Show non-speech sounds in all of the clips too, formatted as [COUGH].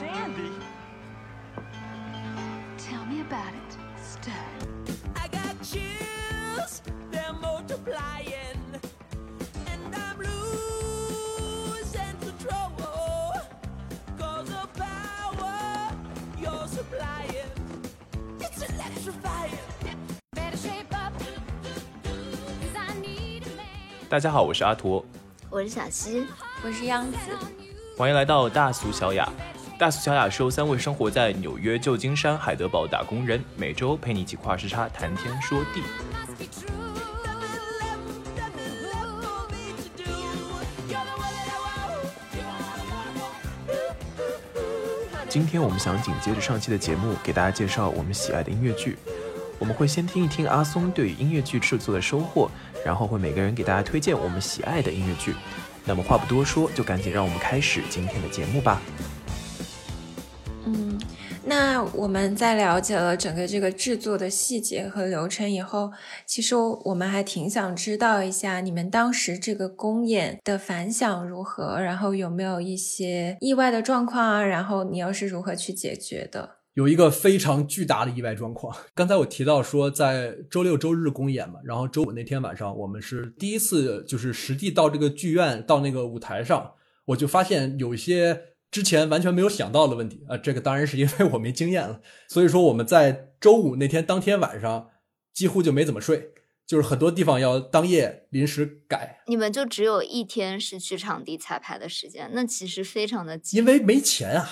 Sandy. Tell me about it, stud. I got chills, they're multiplying, and I'm losing control. Cause the power you're supplying, it's electrifying. Better shape up, cause I need a man. 大家好，我是阿驼，我是小溪，我是央子，欢迎来到大俗小雅。大俗小雅收三位生活在纽约、旧金山、海德堡打工人，每周陪你一起跨时差谈天说地。今天我们想紧接着上期的节目，给大家介绍我们喜爱的音乐剧。我们会先听一听阿松对音乐剧制作的收获，然后会每个人给大家推荐我们喜爱的音乐剧。那么话不多说，就赶紧让我们开始今天的节目吧。我们在了解了整个这个制作的细节和流程以后，其实我们还挺想知道一下你们当时这个公演的反响如何，然后有没有一些意外的状况啊？然后你又是如何去解决的？有一个非常巨大的意外状况。[LAUGHS] 刚才我提到说，在周六周日公演嘛，然后周五那天晚上，我们是第一次就是实地到这个剧院到那个舞台上，我就发现有一些之前完全没有想到的问题啊、这个当然是因为我没经验了，所以说我们在周五那天当天晚上几乎就没怎么睡，就是很多地方要当夜临时改，你们就只有一天是去场地彩排的时间，那其实非常的紧。因为没钱啊。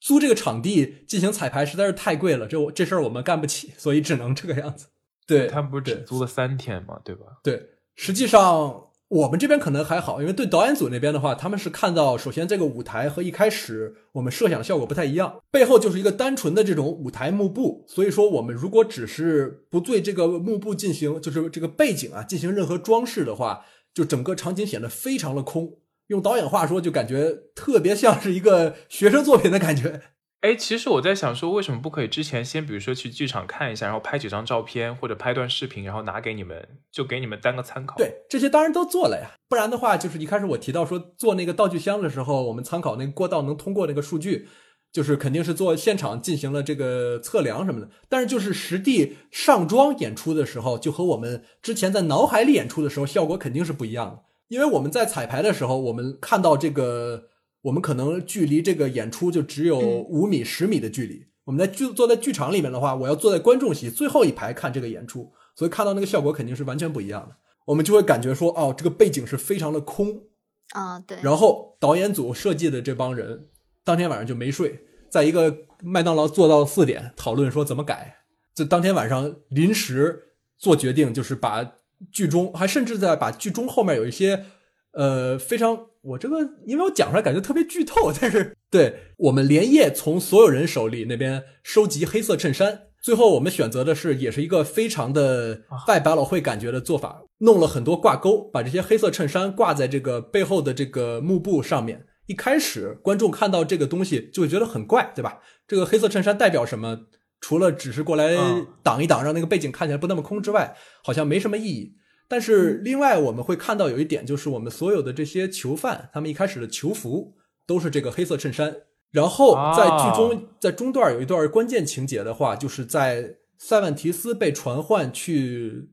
租这个场地进行彩排实在是太贵了，这我这事儿我们干不起，所以只能这个样子。对，他们不是只租了三天嘛？对吧？对，实际上我们这边可能还好，因为对导演组那边的话，他们是看到首先这个舞台和一开始我们设想的效果不太一样，背后就是一个单纯的这种舞台幕布，所以说我们如果只是不对这个幕布进行就是这个背景啊进行任何装饰的话，就整个场景显得非常的空。用导演话说，就感觉特别像是一个学生作品的感觉。哎，其实我在想说，为什么不可以之前先比如说去剧场看一下，然后拍几张照片或者拍段视频，然后拿给你们，就给你们当个参考。对，这些当然都做了呀，不然的话，就是一开始我提到说做那个道具箱的时候，我们参考那个过道能通过那个数据，就是肯定是做现场进行了这个测量什么的。但是就是实地上妆演出的时候，就和我们之前在脑海里演出的时候效果肯定是不一样的。因为我们在彩排的时候，我们看到这个，我们可能距离这个演出就只有五米、十米的距离。我们在剧坐在剧场里面的话，我要坐在观众席最后一排看这个演出，所以看到那个效果肯定是完全不一样的。我们就会感觉说，哦，这个背景是非常的空。啊，对。然后导演组设计的这帮人，当天晚上就没睡，在一个麦当劳坐到四点，讨论说怎么改。就当天晚上临时做决定，就是把剧中，还甚至在把剧中后面有一些，呃，非常我这个，因为我讲出来感觉特别剧透，[LAUGHS] 但是对我们连夜从所有人手里那边收集黑色衬衫。最后我们选择的是，也是一个非常的拜百老汇感觉的做法，弄了很多挂钩，把这些黑色衬衫挂在这个背后的这个幕布上面。一开始观众看到这个东西就会觉得很怪，对吧？这个黑色衬衫代表什么？除了只是过来嗯挡一挡，让那个背景看起来不那么空之外，好像没什么意义。但是另外我们会看到有一点，就是我们所有的这些囚犯，他们一开始的囚服都是这个黑色衬衫。然后在剧中，在中段有一段关键情节的话，就是在塞万提斯被传唤去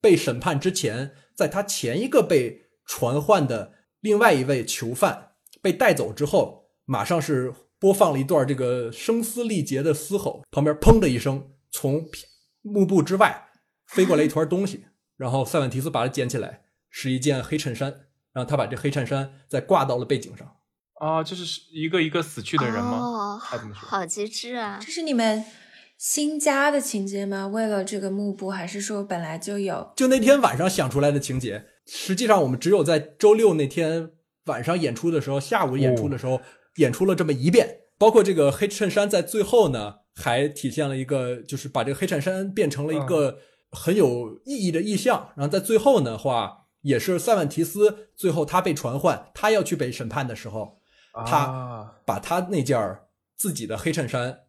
被审判之前，在他前一个被传唤的另外一位囚犯被带走之后，马上是播放了一段这个声嘶力竭的嘶吼，旁边砰的一声，从幕布之外飞过来一团东西，然后塞万提斯把它捡起来，是一件黑衬衫，然后他把这黑衬衫再挂到了背景上。啊，这是一个一个死去的人吗？哦，他怎么说好机智啊！这是你们新加的情节吗？为了这个幕布，还是说本来就有？就那天晚上想出来的情节，实际上我们只有在周六那天晚上演出的时候，下午演出的时候、演出了这么一遍。包括这个黑衬衫在最后呢，还体现了一个，就是把这个黑衬衫变成了一个很有意义的意象。然后在最后的话，也是塞万提斯最后他被传唤，他要去被审判的时候，他啊把他那件儿自己的黑衬衫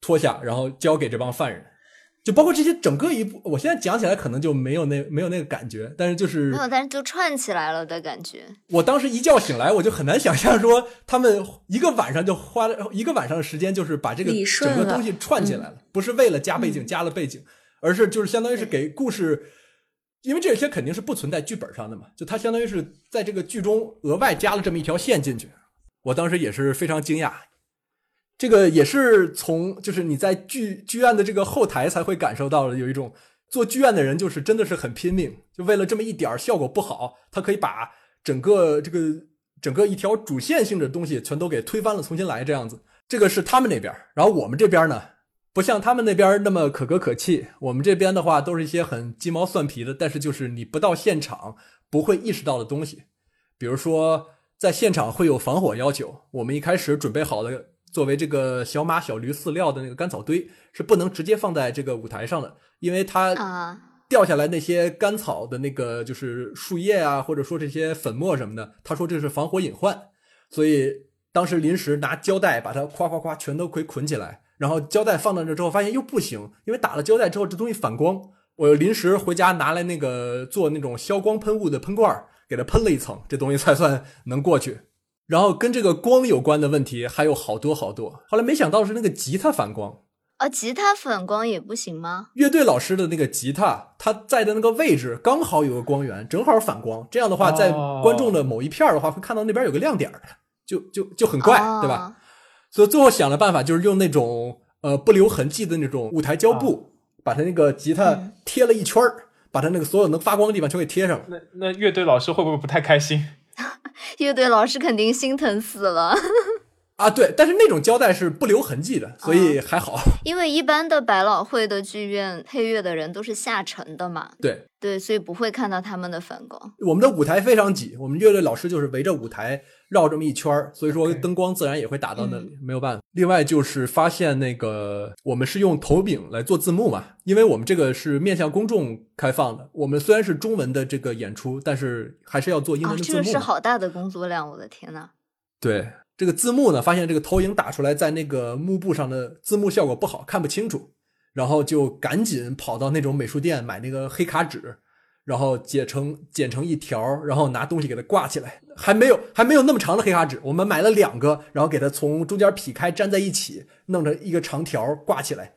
脱下，然后交给这帮犯人。就包括这些整个一部，我现在讲起来可能就没有那没有那个感觉，但是就是没有，但是就串起来了的感觉。我当时一觉醒来，我就很难想象说他们一个晚上就花了一个晚上的时间，就是把这个整个东西串起来了，不是为了加背景加了背景，而是就是相当于是给故事，因为这些肯定是不存在剧本上的嘛，就它相当于是在这个剧中额外加了这么一条线进去。我当时也是非常惊讶，这个也是从就是你在剧剧院的这个后台才会感受到的，有一种做剧院的人就是真的是很拼命，就为了这么一点儿效果不好，他可以把整个这个整个一条主线性的东西全都给推翻了，重新来这样子。这个是他们那边，然后我们这边呢，不像他们那边那么可歌可泣，我们这边的话都是一些很鸡毛蒜皮的，但是就是你不到现场不会意识到的东西，比如说在现场会有防火要求，我们一开始准备好的作为这个小马小驴饲料的那个干草堆是不能直接放在这个舞台上的，因为它啊。掉下来那些干草的那个就是树叶啊，或者说这些粉末什么的，他说这是防火隐患，所以当时临时拿胶带把它夸夸夸全都给捆起来，然后胶带放到这之后发现又不行，因为打了胶带之后这东西反光，我又临时回家拿来那个做那种消光喷雾的喷罐儿，给它喷了一层，这东西 [LAUGHS] 才算能过去。然后跟这个光有关的问题还有好多好多，后来没想到是那个吉他反光，啊，吉他反光也不行吗？乐队老师的那个吉他，他在的那个位置刚好有个光源，正好反光。这样的话，在哦观众的某一片儿的话，会看到那边有个亮点儿，就就就很怪，哦对吧？？所以最后想的办法就是用那种呃不留痕迹的那种舞台胶布，把他那个吉他贴了一圈儿，把他那个所有能发光的地方全给贴上了。那那乐队老师会不会不太开心？[LAUGHS] [LAUGHS] 乐队老师肯定心疼死了，啊，对，但是那种胶带是不留痕迹的，所以还好。[LAUGHS] 因为一般的百老汇的剧院配乐的人都是下沉的嘛，对，对，所以不会看到他们的反光。我们的舞台非常挤，我们乐队老师就是围着舞台绕这么一圈儿，所以说灯光自然也会打到那里，没有办法。另外就是发现那个我们是用投影来做字幕嘛，因为我们这个是面向公众开放的，我们虽然是中文的这个演出，但是还是要做英啊，文的字幕嘛。这个是好大的工作量，我的天呐！对这个字幕呢，发现这个投影打出来在那个幕布上的字幕效果不好，看不清楚，然后就赶紧跑到那种美术店买那个黑卡纸，然后剪成剪成一条，然后拿东西给它挂起来。还没有还没有那么长的黑卡纸，我们买了两个，然后给它从中间劈开粘在一起，弄成一个长条挂起来。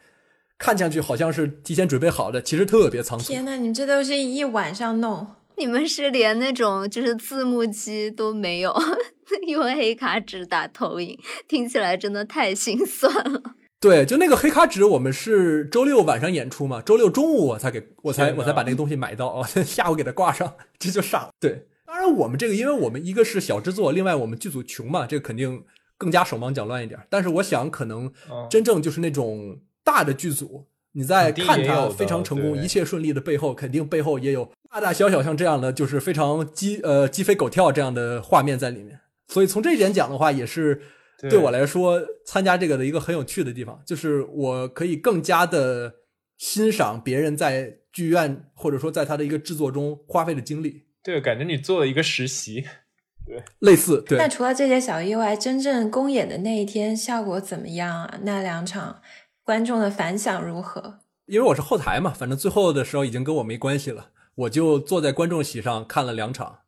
看上去好像是提前准备好的，其实特别仓促。天呐，你这都是一晚上弄，你们是连那种就是字幕机都没有，[LAUGHS] 用黑卡纸打投影，听起来真的太心酸了。对，就那个黑卡纸，我们是周六晚上演出嘛，周六中午我才给我才我才把那个东西买到，哦，[LAUGHS] 下午给它挂上，这就上了。对，当然我们这个，因为我们一个是小制作，另外我们剧组穷嘛，这个肯定更加手忙脚乱一点。但是我想，可能嗯真正就是那种大的剧组，你在看它也有的非常成功、一切顺利的背后，肯定背后也有大大小小像这样的，就是非常鸡呃鸡飞狗跳这样的画面在里面。所以从这一点讲的话，也是对对我来说参加这个的一个很有趣的地方，就是我可以更加的欣赏别人在剧院或者说在他的一个制作中花费的精力，对，感觉你做了一个实习，对类似对那除了这些小意外，真正公演的那一天效果怎么样啊？那两场观众的反响如何？因为我是后台嘛，反正最后的时候已经跟我没关系了，我就坐在观众席上看了两场。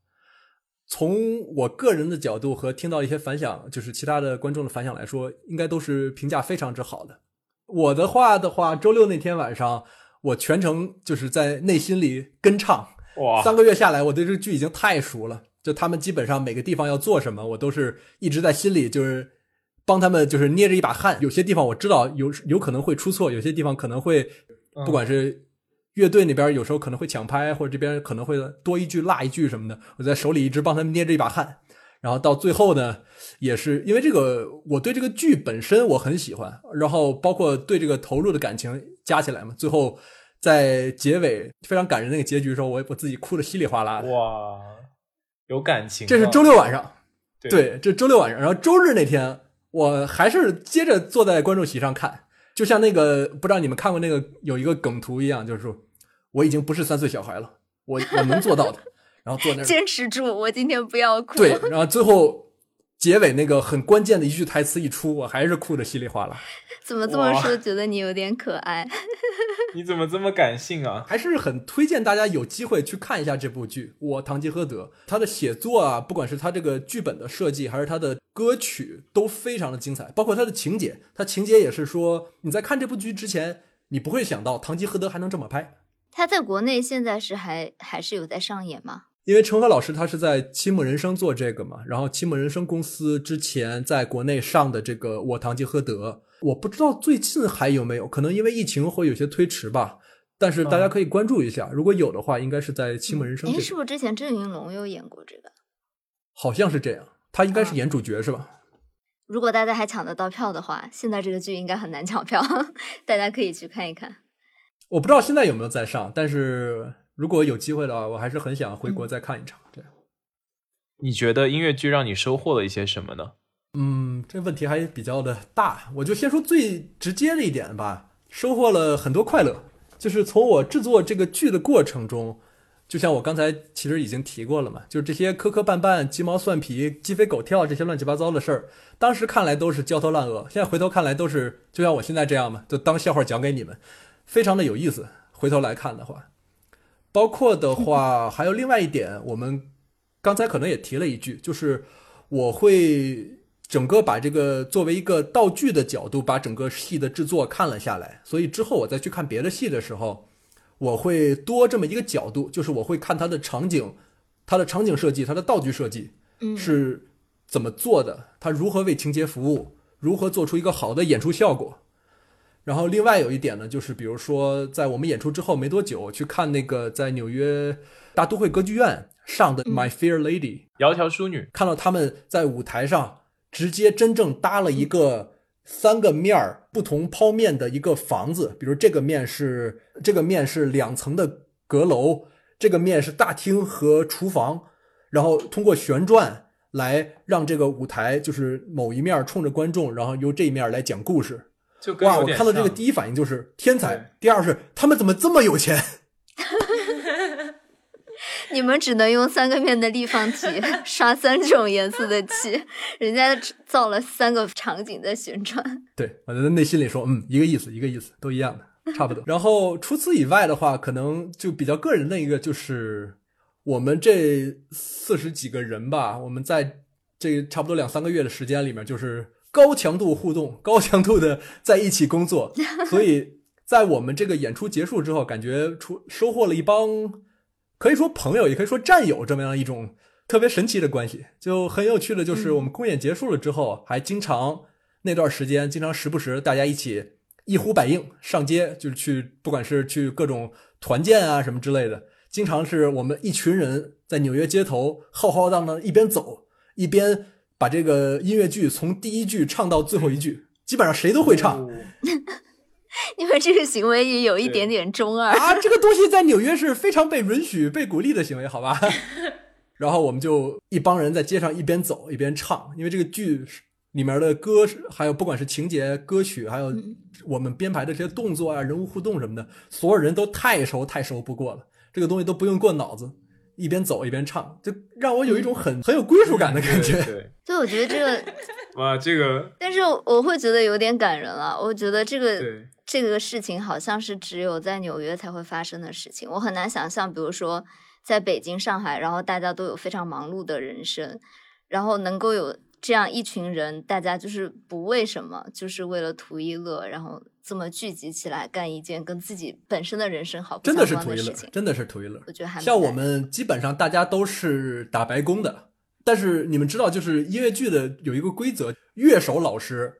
从我个人的角度和听到一些反响，就是其他的观众的反响来说，应该都是评价非常之好的。我的话的话，周六那天晚上，我全程就是在内心里跟唱，哇，三个月下来，我对这个剧已经太熟了。就他们基本上每个地方要做什么，我都是一直在心里就是帮他们，就是捏着一把汗。有些地方我知道有有可能会出错，有些地方可能会，嗯不管是乐队那边有时候可能会抢拍，或者这边可能会多一句落一句什么的，我在手里一直帮他们捏着一把汗。然后到最后呢，也是因为这个，我对这个剧本身我很喜欢，然后包括对这个投入的感情加起来嘛，最后在结尾非常感人那个结局的时候，我我自己哭的稀里哗啦的。哇，有感情啊。这是周六晚上，对对，这周六晚上，然后周日那天，我还是接着坐在观众席上看，就像那个不知道你们看过那个有一个梗图一样，就是说我已经不是三岁小孩了，我我能做到的，然后坐那儿坚持住，我今天不要哭。对，然后最后结尾那个很关键的一句台词一出，我还是哭的稀里哗啦。怎么这么说？觉得你有点可爱。[LAUGHS] 你怎么这么感性啊？还是很推荐大家有机会去看一下这部剧《我堂吉诃德》。他的写作啊，不管是他这个剧本的设计，还是他的歌曲，都非常的精彩。包括他的情节，他情节也是说，你在看这部剧之前，你不会想到堂吉诃德还能这么拍。他在国内现在是还还是有在上演吗？因为陈赫老师他是在七木人生做这个嘛，然后七木人生公司之前在国内上的这个《我堂吉诃德》，我不知道最近还有没有，可能因为疫情会有些推迟吧。但是大家可以关注一下，如果有的话，应该是在七木人生哎，这个。是不是之前郑云龙有演过这个？好像是这样，他应该是演主角、是吧？如果大家还抢得到票的话，现在这个剧应该很难抢票，[LAUGHS] 大家可以去看一看。我不知道现在有没有在上，但是如果有机会的话，我还是很想回国再看一场。这样，你觉得音乐剧让你收获了一些什么呢？嗯，这问题还比较的大，我就先说最直接的一点吧，收获了很多快乐，就是从我制作这个剧的过程中。就像我刚才其实已经提过了嘛，就是这些磕磕绊绊、鸡毛蒜皮、鸡飞狗跳这些乱七八糟的事儿，当时看来都是焦头烂额，现在回头看来都是就像我现在这样嘛，就当笑话讲给你们，非常的有意思。回头来看的话，包括的话还有另外一点，我们刚才可能也提了一句，就是我会整个把这个作为一个道具的角度，把整个戏的制作看了下来，所以之后我再去看别的戏的时候。我会多这么一个角度，就是我会看它的场景、它的场景设计、它的道具设计嗯，是怎么做的，它如何为情节服务，如何做出一个好的演出效果。然后另外有一点呢，就是比如说在我们演出之后没多久，去看那个在纽约大都会歌剧院上的《My Fair Lady》，窈窕淑女，看到他们在舞台上直接真正搭了一个三个面儿不同剖面的一个房子，比如这个面是这个面是两层的阁楼，这个面是大厅和厨房，然后通过旋转来让这个舞台就是某一面儿冲着观众，然后由这一面儿来讲故事。哇！就跟有点我看到这个第一反应就是天才，第二是他们怎么这么有钱？[LAUGHS] 你们只能用三个面的立方体 [LAUGHS] 刷三种颜色的漆，人家造了三个场景在旋转。对，我在内心里说，嗯，一个意思，一个意思，都一样的，差不多。[LAUGHS] 然后除此以外的话，可能就比较个人的一个，就是我们这四十几个人吧，我们在这差不多两三个月的时间里面，就是高强度互动、高强度的在一起工作，[LAUGHS] 所以在我们这个演出结束之后，感觉出收获了一帮可以说朋友，也可以说战友这么样一种特别神奇的关系。就很有趣的就是，我们公演结束了之后，还经常那段时间，经常时不时大家一起一呼百应上街，就是去不管是去各种团建啊什么之类的，经常是我们一群人在纽约街头浩浩荡荡一边走一边把这个音乐剧从第一句唱到最后一句，基本上谁都会唱。哦因为这个行为也有一点点中二。啊，这个东西在纽约是非常被允许、被鼓励的行为，好吧？[LAUGHS] 然后我们就一帮人在街上一边走一边唱，因为这个剧里面的歌，还有不管是情节、歌曲，还有我们编排的这些动作啊、人物互动什么的，所有人都太熟太熟不过了，这个东西都不用过脑子，一边走一边唱，就让我有一种很很有归属感的感觉。对对，[LAUGHS] 对，我觉得这个，[LAUGHS] 哇，这个但是我会觉得有点感人了。我觉得这个这个事情好像是只有在纽约才会发生的事情，我很难想象，比如说在北京、上海，然后大家都有非常忙碌的人生，然后能够有这样一群人，大家就是不为什么，就是为了图一乐，然后这么聚集起来干一件跟自己本身的人生好不真相的是图一乐真的是图一乐。我觉得还像我们基本上大家都是打白工的，但是你们知道，就是音乐剧的有一个规则，乐手老师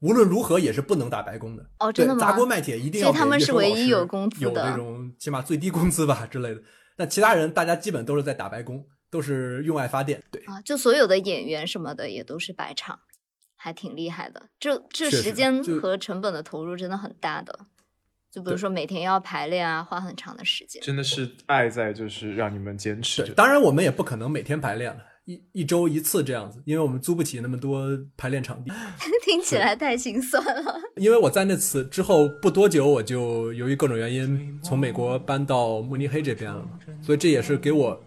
无论如何也是不能打白工的。哦，真的，吗？砸锅卖铁一定要所以他们是唯一有工资的有的那种起码最低工资吧之类的。但其他人大家基本都是在打白工，都是用爱发电。对，啊，就所有的演员什么的也都是白场，还挺厉害的。这这时间和成本的投入真的很大的。就比如说每天要排练啊，花很长的时间。真的是爱在，就是让你们坚持对，当然我们也不可能每天排练了，一一周一次这样子，因为我们租不起那么多排练场地。[LAUGHS] 听起来太心酸了。[LAUGHS] 因为我在那次之后不多久，我就由于各种原因从美国搬到慕尼黑这边了，所以这也是给我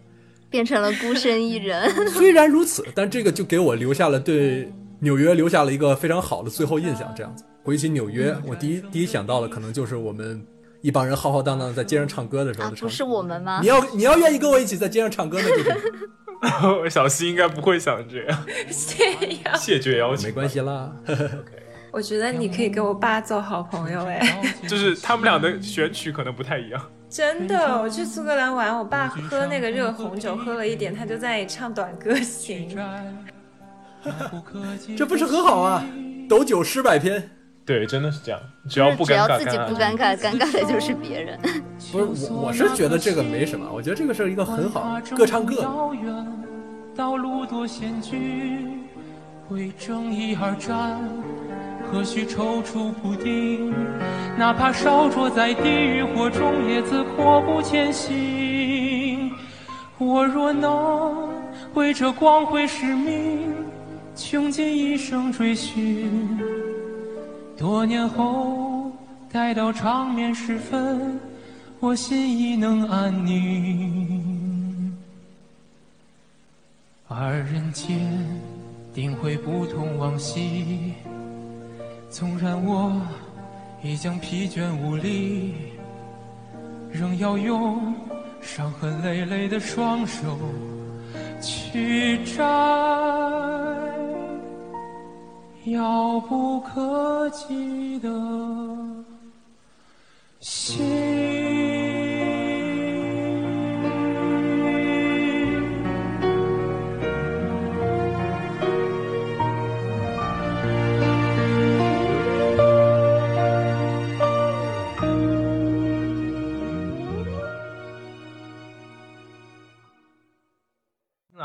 变成了孤身一人。[LAUGHS] 虽然如此，但这个就给我留下了对纽约留下了一个非常好的最后印象。这样子，回起纽约，我第一第一想到的可能就是我们一帮人浩浩荡荡在街上唱歌的时候啊，的场景。不是我们吗你？要你要愿意跟我一起在街上唱歌，那就是 [LAUGHS] 小西应该不会想这样，这样，谢绝邀请，没关系啦。[LAUGHS] 我觉得你可以跟我爸做好朋友哎，就是他们俩的选曲可能不太一样。真的。我去苏格兰玩，我爸喝那个热红酒喝了一点，他就在那里唱短歌行。这不是很好啊？斗酒诗百篇。对，真的是这样，只要不只尴尬，要自己不尴尴尬，尴尬的就是别人。[LAUGHS] 不是我，我是觉得这个没什么，我觉得这个是一个很好各唱各的。道路多险峻，为正义而战，何须踌躇不定？哪怕烧灼在地狱火中，也自阔步前行。我若能为这光辉使命，穷尽一生追寻。多年后，待到长眠时分，我心已能安宁。而人间定会不同往昔，纵然我已将疲倦无力，仍要用伤痕累累的双手去摘。遥不可及的心。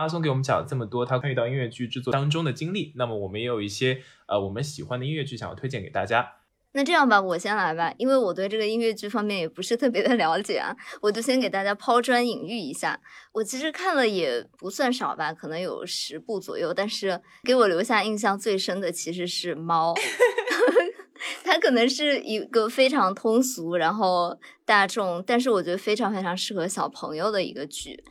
松给我们讲了这么多他参与到音乐剧制作当中的经历，那么我们也有一些呃我们喜欢的音乐剧想要推荐给大家。那这样吧，我先来吧，因为我对这个音乐剧方面也不是特别的了解啊，[LAUGHS] 我就先给大家抛砖引玉一下。我其实看了也不算少吧，可能有十部左右，但是给我留下印象最深的其实是《猫》[LAUGHS] [LAUGHS] 它可能是一个非常通俗，然后大众，但是我觉得非常非常适合小朋友的一个剧。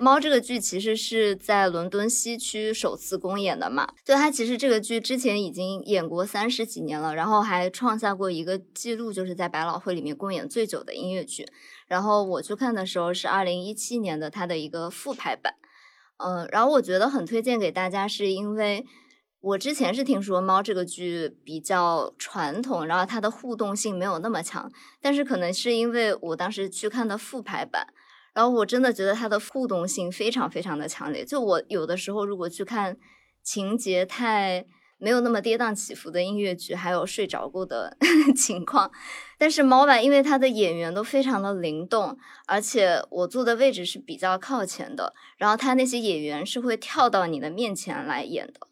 猫这个剧其实是在伦敦西区首次公演的嘛，对它其实这个剧之前已经演过三十几年了，然后还创下过一个记录，就是在百老汇里面公演最久的音乐剧。然后我去看的时候是二零一七年的它的一个复排版，嗯，然后我觉得很推荐给大家，是因为我之前是听说猫这个剧比较传统，然后它的互动性没有那么强，但是可能是因为我当时去看的复排版。然后我真的觉得它的互动性非常非常的强烈。就我有的时候如果去看情节太没有那么跌宕起伏的音乐剧，还有睡着过的 [LAUGHS] 情况。但是猫版因为它的演员都非常的灵动，而且我坐的位置是比较靠前的，然后他那些演员是会跳到你的面前来演的。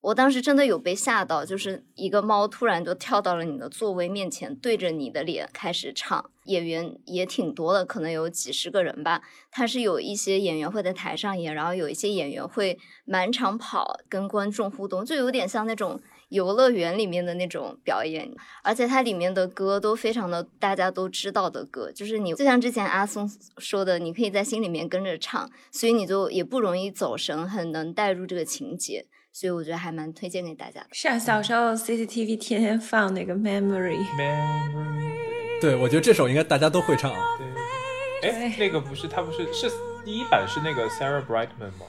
我当时真的有被吓到，就是一个猫突然就跳到了你的座位面前，对着你的脸开始唱。演员也挺多的，可能有几十个人吧。他是有一些演员会在台上演，然后有一些演员会满场跑，跟观众互动，就有点像那种游乐园里面的那种表演。而且它里面的歌都非常的大家都知道的歌，就是你就像之前阿松说的，你可以在心里面跟着唱，所以你就也不容易走神，很能带入这个情节。所以我觉得还蛮推荐给大家的。是啊，小时候 CCTV 天天放那个 Memory，Memory，对，我觉得这首应该大家都会唱啊。对，哎，那个不是他不是是第一版是那个 Sarah Brightman 吗？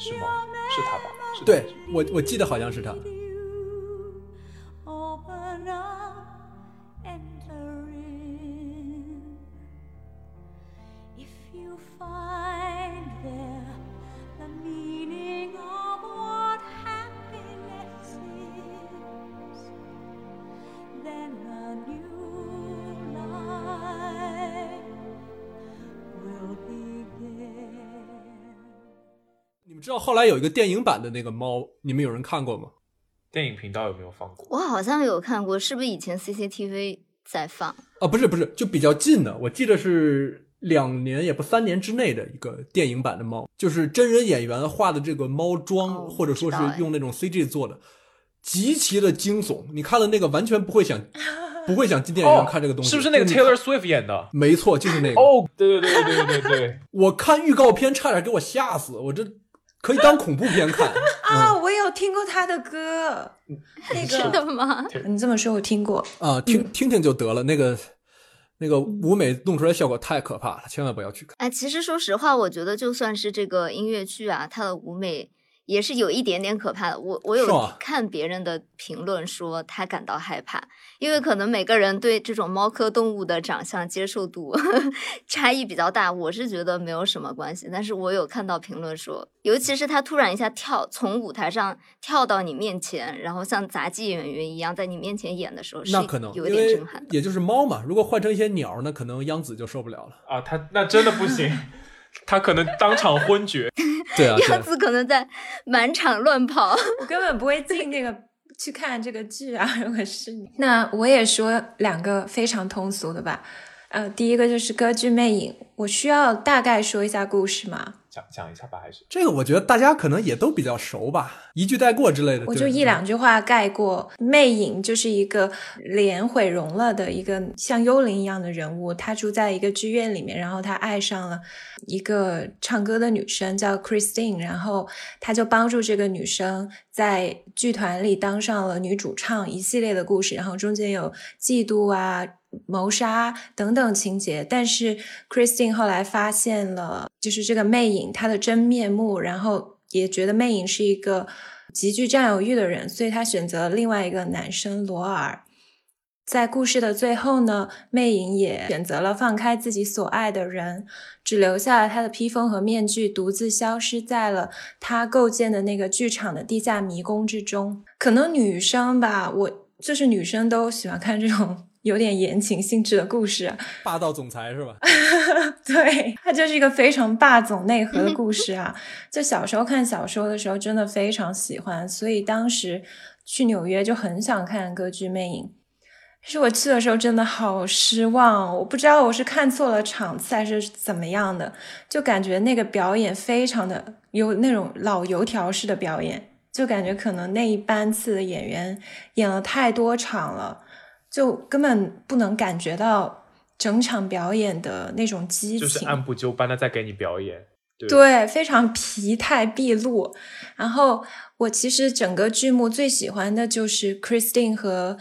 是吗？是他吧？是他对我我记得好像是他。们知道后来有一个电影版的那个猫，你们有人看过吗？电影频道有没有放过？我好像有看过，是不是以前 CCTV 在放？啊，不是不是，就比较近的，我记得是两年也不三年之内的一个电影版的猫，就是真人演员画的这个猫妆，哦或者说是用那种 CG 做的，极其的惊悚。你看了那个完全不会想，[LAUGHS] 不会想进电影院看这个东西。哦是不是那个 Taylor Swift 演的？没错，就是那个。[LAUGHS] 哦，对对对对对对对，[LAUGHS] 我看预告片差点给我吓死，我这可以当恐怖片看。[LAUGHS] 啊，嗯我有听过他的歌，那个 [LAUGHS] 真的吗？你这么说，我听过。啊，听听听就得了。那个那个舞美弄出来效果太可怕了，千万不要去看。哎，其实说实话，我觉得就算是这个音乐剧啊，它的舞美也是有一点点可怕的。我我有看别人的评论说他感到害怕，因为可能每个人对这种猫科动物的长相接受度 [LAUGHS] 差异比较大。我是觉得没有什么关系，但是我有看到评论说，尤其是他突然一下跳从舞台上跳到你面前，然后像杂技演员一样在你面前演的时候，是那可能有点震撼。也就是猫嘛，如果换成一些鸟，那可能央子就受不了了。啊，他那真的不行，[LAUGHS] 他可能当场昏厥。[LAUGHS] 对啊，对啊 [LAUGHS] 样子可能在满场乱跑。我根本不会进那个去看这个剧啊！[LAUGHS] 如果是你，那我也说两个非常通俗的吧。呃，第一个就是歌剧《魅影》，我需要大概说一下故事吗？讲讲一下吧，还是这个我觉得大家可能也都比较熟吧，一句带过之类的。我就一两句话概括，魅影就是一个脸毁容了的一个像幽灵一样的人物，他住在一个剧院里面，然后他爱上了一个唱歌的女生叫 Christine，然后他就帮助这个女生在剧团里当上了女主唱，一系列的故事，然后中间有嫉妒啊。谋杀等等情节，但是 Christine 后来发现了，就是这个魅影她的真面目，然后也觉得魅影是一个极具占有欲的人，所以她选择了另外一个男生罗尔。在故事的最后呢，魅影也选择了放开自己所爱的人，只留下了他的披风和面具，独自消失在了他构建的那个剧场的地下迷宫之中。可能女生吧，我就是女生都喜欢看这种有点言情性质的故事啊，霸道总裁是吧？[LAUGHS] 对，它就是一个非常霸总内核的故事啊。[LAUGHS] 就小时候看小说的时候，真的非常喜欢，所以当时去纽约就很想看歌剧《魅影》。但是我去的时候真的好失望，我不知道我是看错了场次还是怎么样的，就感觉那个表演非常的有那种老油条式的表演，就感觉可能那一班次的演员演了太多场了，就根本不能感觉到整场表演的那种激情，就是按部就班的在给你表演。对对，非常疲态毕露。然后我其实整个剧目最喜欢的就是 Christine 和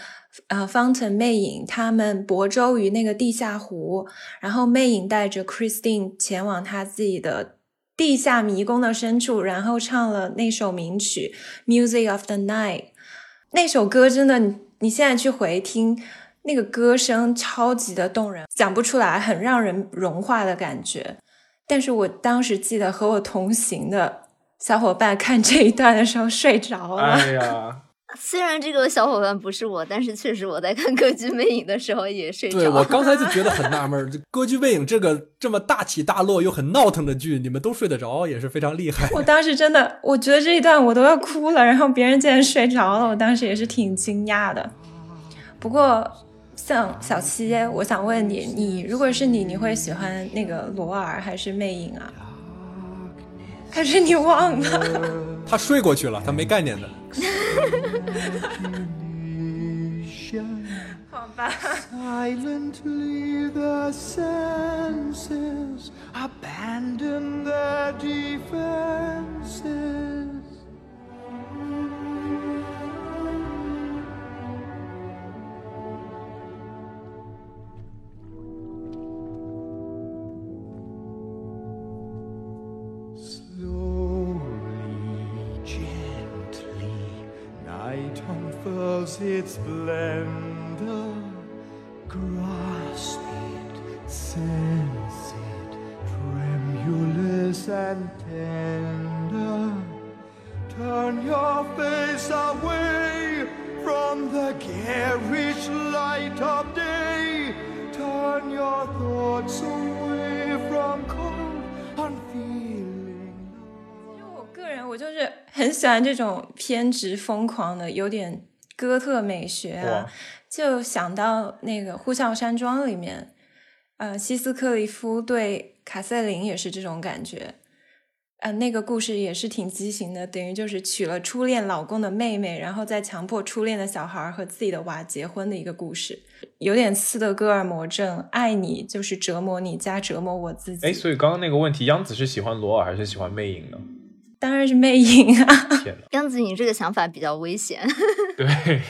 呃 Fountain 魅影他们泊舟于那个地下湖，然后魅影带着 Christine 前往他自己的地下迷宫的深处，然后唱了那首名曲《Music of the Night》。那首歌真的，你现在去回听。那个歌声超级的动人，讲不出来，很让人融化的感觉。但是我当时记得和我同行的小伙伴看这一段的时候睡着了。虽然这个小伙伴不是我，但是确实我在看歌剧《魅影》的时候也睡着对。我刚才就觉得很纳闷，[LAUGHS] 这歌剧《魅影》这个这么大起大落又很闹腾的剧，你们都睡得着，也是非常厉害。我当时真的，我觉得这一段我都要哭了，然后别人竟然睡着了，我当时也是挺惊讶的。不过，像小七，我想问你，你如果是你，你会喜欢那个罗尔还是魅影啊？还是你忘了？他睡过去了，他没概念的。[LAUGHS] Silently the senses abandon their defenses. 喜欢这种偏执疯狂的，有点哥特美学啊，就想到那个《呼啸山庄》里面，呃，希斯克利夫对卡瑟琳也是这种感觉。呃，那个故事也是挺畸形的，等于就是娶了初恋老公的妹妹，然后再强迫初恋的小孩和自己的娃结婚的一个故事，有点斯德哥尔摩症，爱你就是折磨你加折磨我自己。哎，所以刚刚那个问题，央子是喜欢罗尔还是喜欢魅影呢？当然是魅影啊！[LAUGHS] 天哪，央子，你这个想法比较危险。[LAUGHS] 对，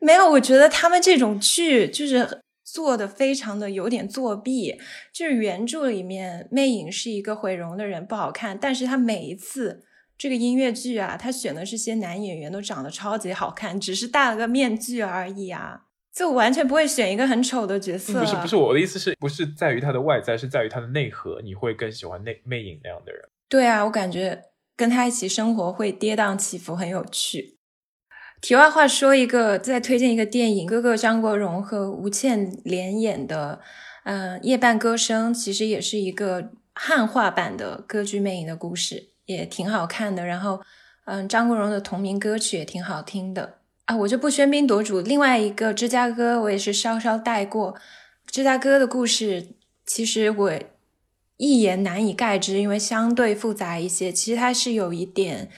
没有，我觉得他们这种剧就是做的非常的有点作弊。就是原著里面魅影是一个毁容的人，不好看，但是他每一次这个音乐剧啊，他选的是些男演员都长得超级好看，只是戴了个面具而已啊，就完全不会选一个很丑的角色。不是不是，我的意思是不是在于他的外在，是在于他的内核，你会更喜欢内魅影那样的人。对啊，我感觉跟他一起生活会跌宕起伏，很有趣。题外话说一个，再推荐一个电影，哥哥张国荣和吴倩联演的，嗯、《夜半歌声》，其实也是一个汉化版的歌剧《魅影》的故事，也挺好看的。然后，嗯，张国荣的同名歌曲也挺好听的啊，我就不喧宾夺主。另外一个芝加哥，我也是稍稍带过。芝加哥的故事，其实我一言难以概之，因为相对复杂一些。其实它是有一点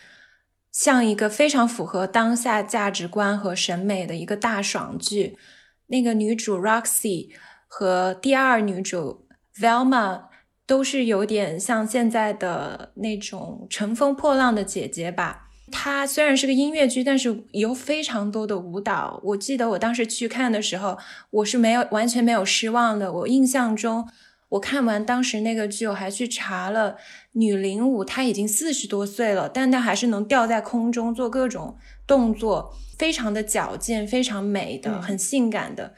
像一个非常符合当下价值观和审美的一个大爽剧。那个女主 Roxy 和第二女主 Velma 都是有点像现在的那种乘风破浪的姐姐吧。它虽然是个音乐剧，但是有非常多的舞蹈。我记得我当时去看的时候，我是没有完全没有失望的。我印象中，我看完当时那个剧，我还去查了女领舞，她已经四十多岁了，但她还是能吊在空中做各种动作，非常的矫健，非常美的，很性感的。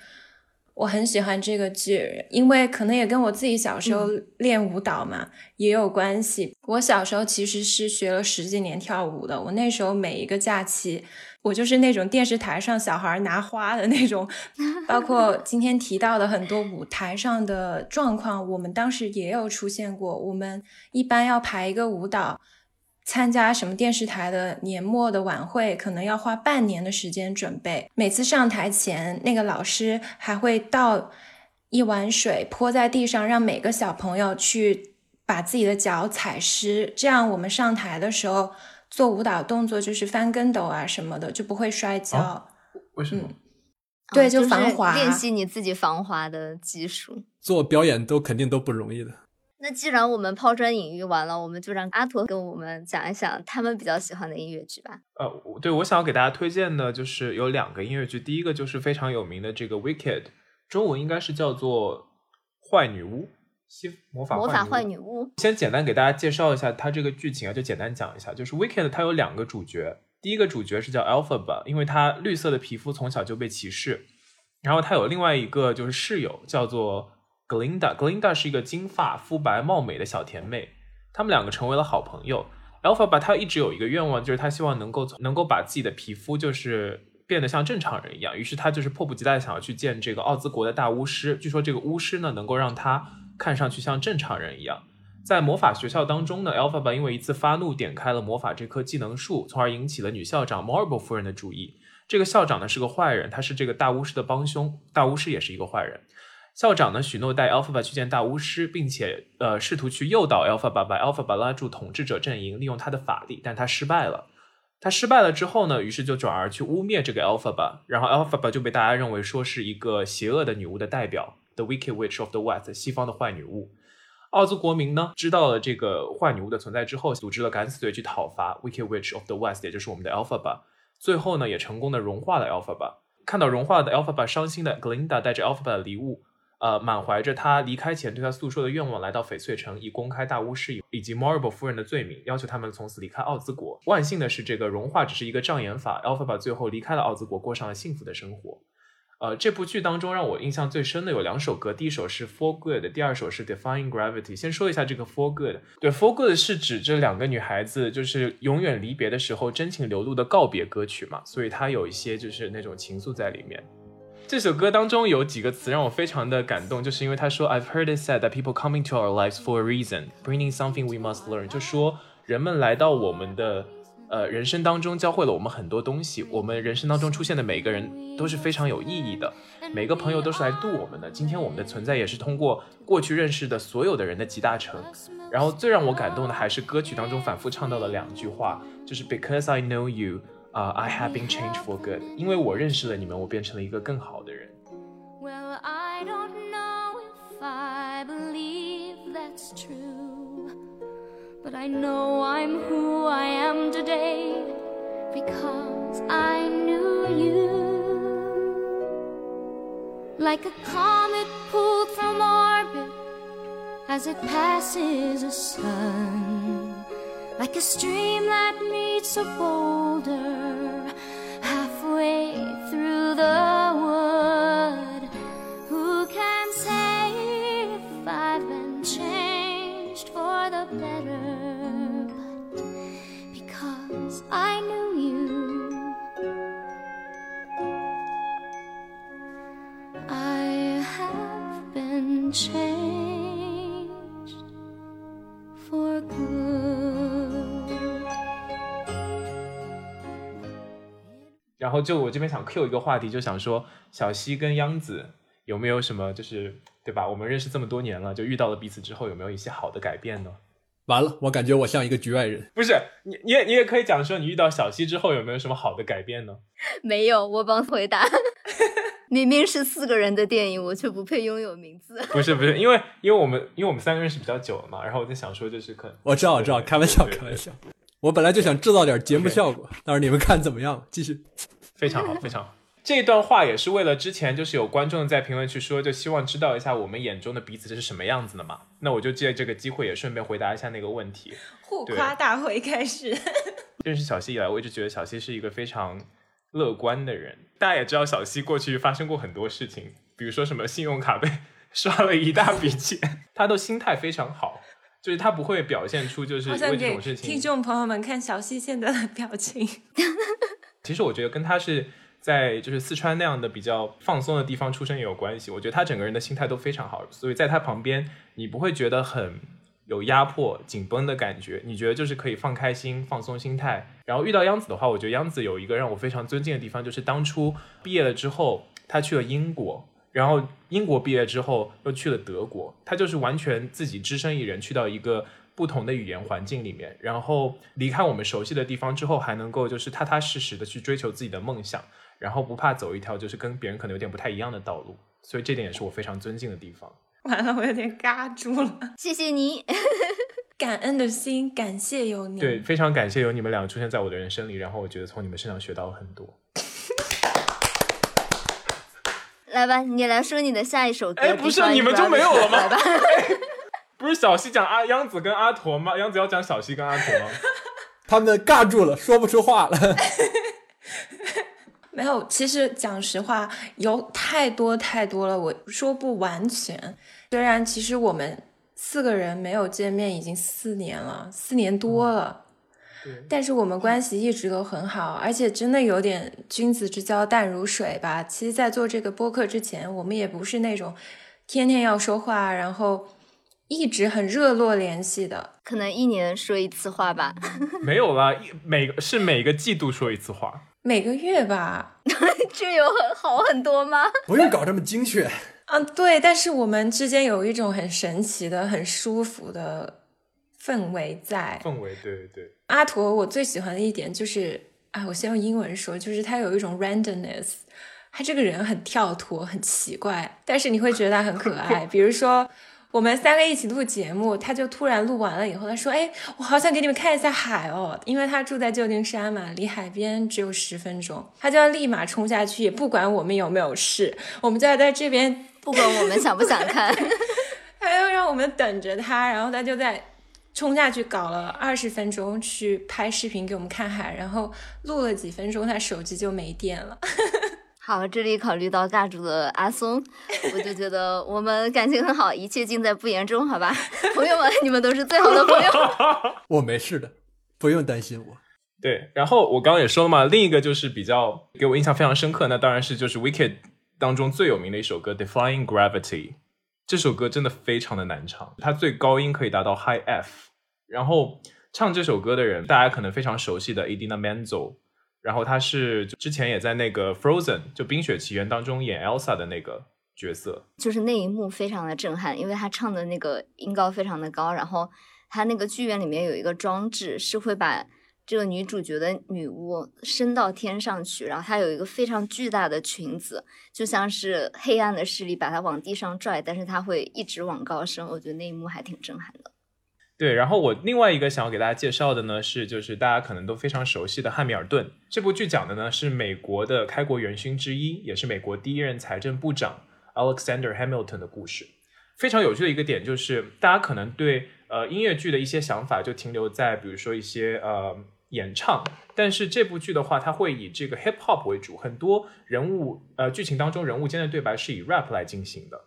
我很喜欢这个剧，因为可能也跟我自己小时候练舞蹈嘛、也有关系。我小时候其实是学了十几年跳舞的，我那时候每一个假期，我就是那种电视台上小孩拿花的那种，[LAUGHS] 包括今天提到的很多舞台上的状况，我们当时也有出现过。我们一般要排一个舞蹈。参加什么电视台的年末的晚会，可能要花半年的时间准备。每次上台前，那个老师还会倒一碗水泼在地上，让每个小朋友去把自己的脚踩湿，这样我们上台的时候做舞蹈动作就是翻跟斗啊什么的，就不会摔跤。哦为什么？对，啊就防滑。练习你自己防滑的技术。做表演都肯定都不容易的。那既然我们抛砖引玉完了，我们就让阿驼跟我们讲一讲他们比较喜欢的音乐剧吧。呃，对我想要给大家推荐的就是有两个音乐剧，第一个就是非常有名的这个《Wicked》，中文应该是叫做《坏女巫》，西魔法魔法坏女女巫，先简单给大家介绍一下它这个剧情啊，就简单讲一下，就是《Wicked》它有两个主角，第一个主角是叫 Alphaba，因为他绿色的皮肤从小就被歧视，然后他有另外一个就是室友叫做 Glinda，Glinda 是一个金发肤白貌美的小甜妹，他们两个成为了好朋友。Alphaba 他一直有一个愿望，就是他希望能够能够把自己的皮肤就是变得像正常人一样，于是他就是迫不及待想要去见这个奥兹国的大巫师。据说这个巫师呢能够让他看上去像正常人一样。在魔法学校当中呢，Alphaba 因为一次发怒点开了魔法这棵技能树，从而引起了女校长 Marble 夫人的注意。这个校长呢是个坏人，他是这个大巫师的帮凶，大巫师也是一个坏人。校长呢许诺带 Alphaba 去见大巫师，并且呃试图去诱导 Alphaba 把 Alphaba 拉住统治者阵营，利用他的法力，但他失败了。他失败了之后呢，于是就转而去污蔑这个 Alphaba，然后 Alphaba 就被大家认为说是一个邪恶的女巫的代表，The Wicked Witch of the West，西方的坏女巫。奥兹国民呢知道了这个坏女巫的存在之后，组织了敢死队去讨伐 Wicked Witch of the West，也就是我们的 Alphaba。最后呢，也成功的融化了 Alphaba。看到融化的 Alphaba，伤心的 Glinda 带着 Alphaba 的礼物，呃，满怀着他离开前对他诉说的愿望，来到翡翠城，以公开大巫师以及 m o r b l e 夫人的罪名，要求他们从此离开奥兹国。万幸的是，这个融化只是一个障眼法，Alphaba 最后离开了奥兹国，过上了幸福的生活。呃，这部剧当中让我印象最深的有两首歌，第一首是 For Good，第二首是 Defying Gravity。先说一下这个 For Good，对 For Good 是指这两个女孩子就是永远离别的时候真情流露的告别歌曲嘛，所以它有一些就是那种情愫在里面。这首歌当中有几个词让我非常的感动，就是因为他说 I've heard it said that people coming to our lives for a reason, bringing something we must learn，就说人们来到我们的呃，人生当中教会了我们很多东西。我们人生当中出现的每个人都是非常有意义的，每个朋友都是来度我们的。今天我们的存在也是通过过去认识的所有的人的集大成。然后最让我感动的还是歌曲当中反复唱到的两句话，就是 Because I know you，啊、i have been changed for good。因为我认识了你们，我变成了一个更好的人。 Well, I don't know if I believe that's true, but I know I'm who I am today because I knew you. Like a comet pulled from orbit as it passes a sun, like a stream that meets a boulder halfway through the wood. Who can say if I've been changed for the better? But because I 然后就我这边想 Q 一个话题，就想说小西跟央子有没有什么，就是对吧？我们认识这么多年了，就遇到了彼此之后，有没有一些好的改变呢？完了，我感觉我像一个局外人。不是你，你也你也可以讲说，你遇到小西之后有没有什么好的改变呢？[LAUGHS] 没有，我帮回答。[LAUGHS] 明明是四个人的电影，我却不配拥有名字。不是不是，因为因为我们因为我们三个认识比较久了嘛，然后我在想说，就是可能我知道，我知道，开玩笑，开玩笑。我本来就想制造点节目效果，到时候你们看怎么样？继续。非常好，非常好。这段话也是为了之前就是有观众在评论区说，就希望知道一下我们眼中的彼此是什么样子的嘛。那我就借这个机会也顺便回答一下那个问题。互夸大会开始。[LAUGHS] 认识小溪以来，我一直觉得小溪是一个非常乐观的人。大家也知道，小溪过去发生过很多事情，比如说什么信用卡被刷了一大笔钱，[LAUGHS] 他都心态非常好，就是他不会表现出就是为这种事情听众朋友们看小溪现在的表情。[LAUGHS] 其实我觉得跟他是在就是四川那样的比较放松的地方出生也有关系。我觉得他整个人的心态都非常好，所以在他旁边你不会觉得很有压迫、紧绷的感觉，你觉得就是可以放开心、放松心态。然后遇到央子的话，我觉得央子有一个让我非常尊敬的地方，就是当初毕业了之后，他去了英国。然后英国毕业之后又去了德国，他就是完全自己只身一人去到一个不同的语言环境里面，然后离开我们熟悉的地方之后，还能够就是踏踏实实的去追求自己的梦想，然后不怕走一条就是跟别人可能有点不太一样的道路，所以这点也是我非常尊敬的地方。[LAUGHS] 完了，我有点尬住了。谢谢你。[LAUGHS] 感恩的心，感谢有你。对，非常感谢有你们两个出现在我的人生里，然后我觉得从你们身上学到了很多。来吧，你来说你的下一首歌。哎不是你们就没有了吗来吧，[LAUGHS] 不是小西讲阿央子跟阿驼吗？央子要讲小西跟阿驼吗？[LAUGHS] 他们尬住了，说不出话了。[LAUGHS] 没有，其实讲实话，有太多太多了，我说不完全。虽然其实我们四个人没有见面已经四年了，四年多了，对，但是我们关系一直都很好，而且真的有点君子之交淡如水吧。其实，在做这个播客之前，我们也不是那种天天要说话，然后一直很热络联系的。可能一年说一次话吧。[LAUGHS] 没有啦，每个是每个季度说一次话。每个月吧，[LAUGHS] 这有很好很多吗？[LAUGHS] 不用搞这么精确。嗯，对，但是我们之间有一种很神奇的、很舒服的氛围在。氛围，对对对，阿驼，我最喜欢的一点就是，啊，我先用英文说，就是他有一种 randomness，他这个人很跳脱、很奇怪，但是你会觉得他很可爱。比如说，我们三个一起录节目，他就突然录完了以后，他说：“哎，我好想给你们看一下海哦，因为他住在旧金山嘛，离海边只有十分钟，他就要立马冲下去，也不管我们有没有事，我们就要在这边不管我们想不想看，[LAUGHS] 他要让我们等着他，然后他就在冲下去搞了二十分钟去拍视频给我们看海，然后录了几分钟，他手机就没电了。好，这里考虑到尬住的阿松，我就觉得我们感情很好，一切尽在不言中，好吧？[LAUGHS] 朋友们，你们都是最好的朋友。[LAUGHS] 我没事的，不用担心我。对，然后我刚刚也说了嘛，另一个就是比较给我印象非常深刻，那当然是就是 Wicked 当中最有名的一首歌《Defying Gravity》。这首歌真的非常的难唱，它最高音可以达到 High F，然后唱这首歌的人，大家可能非常熟悉的 Idina Menzel，然后他是之前也在那个 Frozen 就《冰雪奇缘》当中演 Elsa 的那个角色，就是那一幕非常的震撼，因为他唱的那个音高非常的高，然后他那个剧院里面有一个装置是会把这个女主角的女巫升到天上去，然后她有一个非常巨大的裙子，就像是黑暗的势力把她往地上拽，但是她会一直往高升。我觉得那一幕还挺震撼的。对，然后我另外一个想要给大家介绍的呢是，就是大家可能都非常熟悉的《汉密尔顿》这部剧，讲的呢是美国的开国元勋之一，也是美国第一任财政部长 Alexander Hamilton 的故事。非常有趣的一个点就是，大家可能对呃音乐剧的一些想法就停留在比如说一些呃演唱，但是这部剧的话，它会以这个 hip hop 为主，很多人物呃剧情当中人物间的对白是以 rap 来进行的。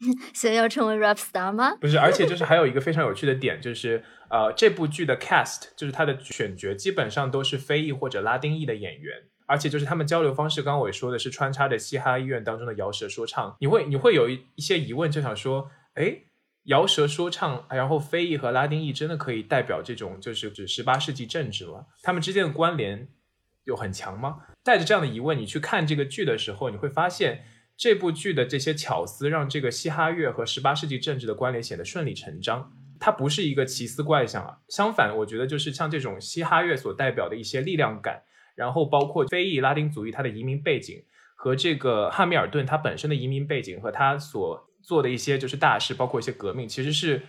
[LAUGHS] 想要成为 rap star 吗？不是，而且就是还有一个非常有趣的点，就是呃，这部剧的 cast 就是它的选角基本上都是非裔或者拉丁裔的演员，而且就是他们交流方式，刚刚我也说的是穿插着嘻哈医院当中的摇舌说唱，你会你会有一一些疑问，就想说，哎，摇舌说唱，然后非裔和拉丁裔真的可以代表这种就是指十八世纪政治吗？他们之间的关联有很强吗？带着这样的疑问，你去看这个剧的时候，你会发现。这部剧的这些巧思，让这个嘻哈乐和十八世纪政治的关联显得顺理成章。它不是一个奇思怪想啊，相反，我觉得就是像这种嘻哈乐所代表的一些力量感，然后包括非裔拉丁族裔他的移民背景，和这个汉密尔顿他本身的移民背景和他所做的一些就是大事，包括一些革命，其实是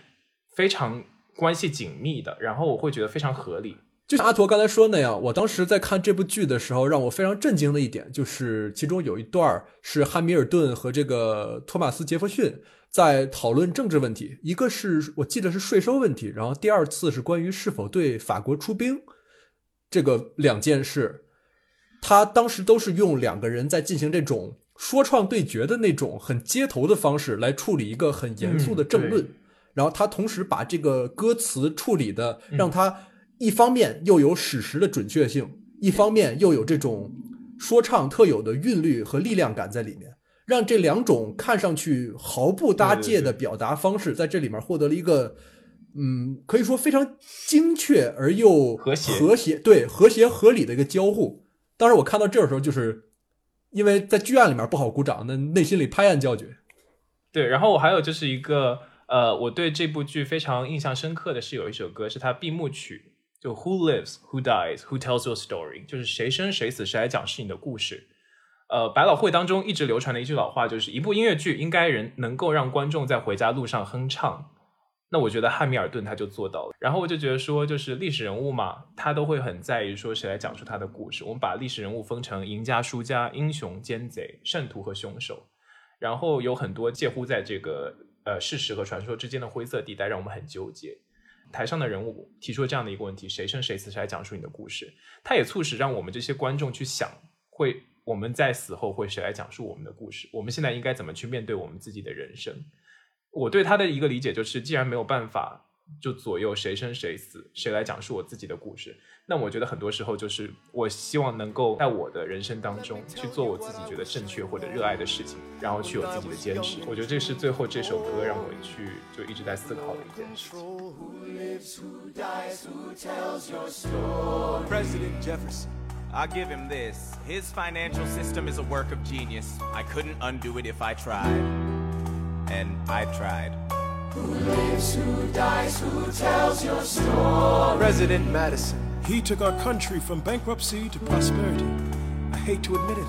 非常关系紧密的。然后我会觉得非常合理。就像阿驼刚才说那样，我当时在看这部剧的时候，让我非常震惊的一点就是，其中有一段是汉密尔顿和这个托马斯杰弗逊在讨论政治问题，一个是我记得是税收问题，然后第二次是关于是否对法国出兵这个两件事，他当时都是用两个人在进行这种说唱对决的那种很街头的方式来处理一个很严肃的政论，然后他同时把这个歌词处理的让他。一方面又有史实的准确性，一方面又有这种说唱特有的韵律和力量感在里面，让这两种看上去毫不搭界的表达方式在这里面获得了一个，嗯，可以说非常精确而又和谐、和谐对和谐合理的一个交互。当时我看到这的时候，就是因为在剧院里面不好鼓掌，那内心里拍案叫绝。对，然后我还有就是一个，呃，我对这部剧非常印象深刻的是有一首歌是它闭幕曲。就 Who lives, Who dies, Who tells your story？就是谁生谁死，谁来讲是你的故事。呃，百老汇当中一直流传的一句老话，就是一部音乐剧应该人能够让观众在回家路上哼唱。那我觉得汉密尔顿他就做到了。然后我就觉得说，就是历史人物嘛，他都会很在意说谁来讲述他的故事。我们把历史人物分成赢家、输家、英雄、奸贼、圣徒和凶手，然后有很多介乎在这个呃事实和传说之间的灰色地带，让我们很纠结。台上的人物提出了这样的一个问题：谁生谁死，谁来讲述你的故事？它也促使让我们这些观众去想，会我们在死后会谁来讲述我们的故事？我们现在应该怎么去面对我们自己的人生？我对他的一个理解就是，既然没有办法。就左右谁生谁死，谁来讲述我自己的故事？那我觉得很多时候就是，我希望能够在我的人生当中去做我自己觉得正确或者热爱的事情，然后去有自己的坚持。我觉得这是最后这首歌让我去就一直在思考的一件事情。President Jefferson, I give him this. His financial system is a work of genius. I couldn't undo it if I tried. And I tried. Who lives, who dies, who tells your story? President Madison. He took our country from bankruptcy to prosperity. I hate to admit it,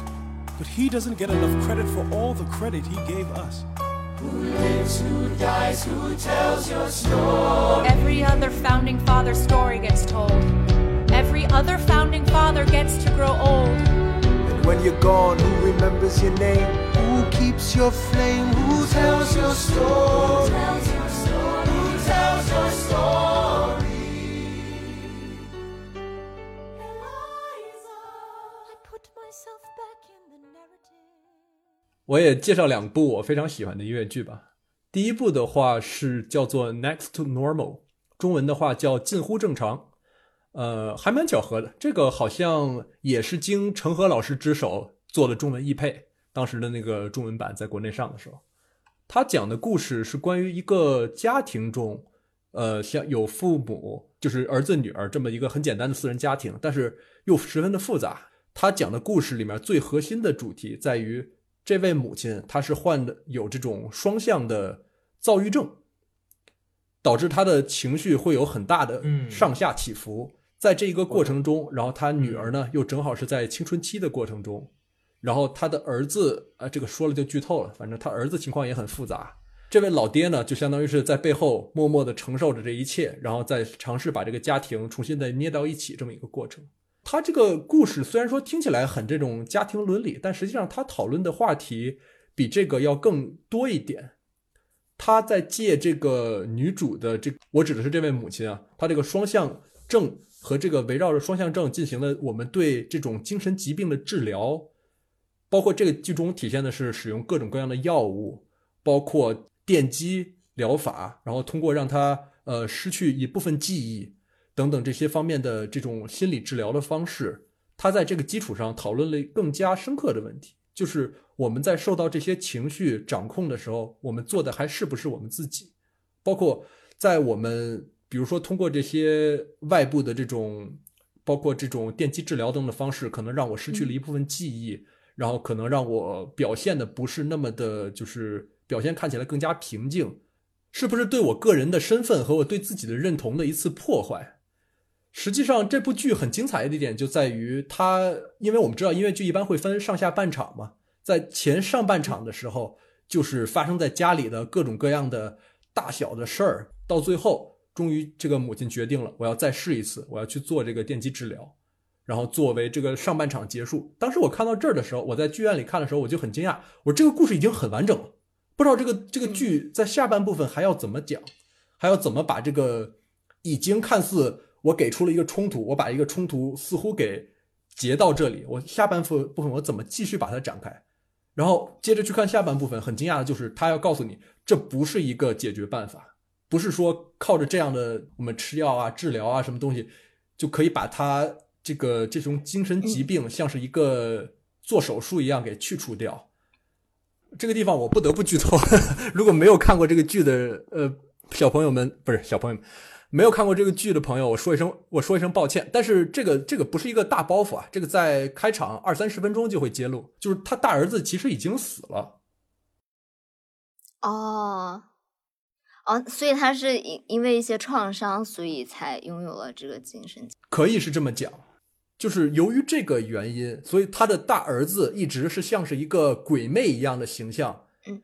but he doesn't get enough credit for all the credit he gave us. Who lives, who dies, who tells your story? Every other founding father story gets told. Every other founding father gets to grow old. And when you're gone, who remembers your name? Who keeps your flame? Who tells your story? 我也介绍两部我非常喜欢的音乐剧吧。第一部的话是叫做《Next to Normal》，中文的话叫《近乎正常》。呃，还蛮巧合的，这个好像也是经程和老师之手做的中文译配。当时的那个中文版在国内上的时候，他讲的故事是关于一个家庭中呃，像有父母，就是儿子女儿这么一个很简单的私人家庭，但是又十分的复杂。他讲的故事里面最核心的主题在于，这位母亲她是患的有这种双向的躁郁症，导致她的情绪会有很大的嗯上下起伏。在这一个过程中，然后他女儿呢又正好是在青春期的过程中，然后他的儿子啊、这个说了就剧透了，反正他儿子情况也很复杂。这位老爹呢，就相当于是在背后默默的承受着这一切，然后再尝试把这个家庭重新再捏到一起这么一个过程。他这个故事虽然说听起来很这种家庭伦理，但实际上他讨论的话题比这个要更多一点。他在借这个女主的这，我指的是这位母亲啊，她这个双向症和这个围绕着双向症进行了我们对这种精神疾病的治疗，包括这个剧中体现的是使用各种各样的药物，包括电击疗法，然后通过让他呃失去一部分记忆等等这些方面的这种心理治疗的方式，他在这个基础上讨论了更加深刻的问题，就是我们在受到这些情绪掌控的时候，我们做的还是不是我们自己，包括在我们比如说通过这些外部的这种，包括这种电击治疗等的方式，可能让我失去了一部分记忆，然后可能让我表现的不是那么的，就是表现看起来更加平静，是不是对我个人的身份和我对自己的认同的一次破坏？实际上，这部剧很精彩的一点就在于它，因为我们知道音乐剧一般会分上下半场嘛，在前上半场的时候，就是发生在家里的各种各样的大小的事儿，到最后，终于这个母亲决定了，我要再试一次，我要去做这个电击治疗，然后作为这个上半场结束。当时我看到这儿的时候，我在剧院里看的时候，我就很惊讶，我这个故事已经很完整了，不知道这个这个剧在下半部分还要怎么讲，还要怎么把这个已经看似我给出了一个冲突，我把一个冲突似乎给截到这里，我下半部部分我怎么继续把它展开？然后接着去看下半部分，很惊讶的就是他要告诉你，这不是一个解决办法，不是说靠着这样的我们吃药啊、治疗啊什么东西就可以把他这个这种精神疾病像是一个做手术一样给去除掉。这个地方我不得不剧透，[LAUGHS] 如果没有看过这个剧的呃小朋友们，不是小朋友们。没有看过这个剧的朋友，我说一声，我说一声抱歉。但是这个这个不是一个大包袱啊，这个在开场二三十分钟就会揭露，就是他大儿子其实已经死了。哦，哦，所以他是因因为一些创伤，所以才拥有了这个精神疾可以是这么讲，就是由于这个原因，所以他的大儿子一直是像是一个鬼魅一样的形象，嗯，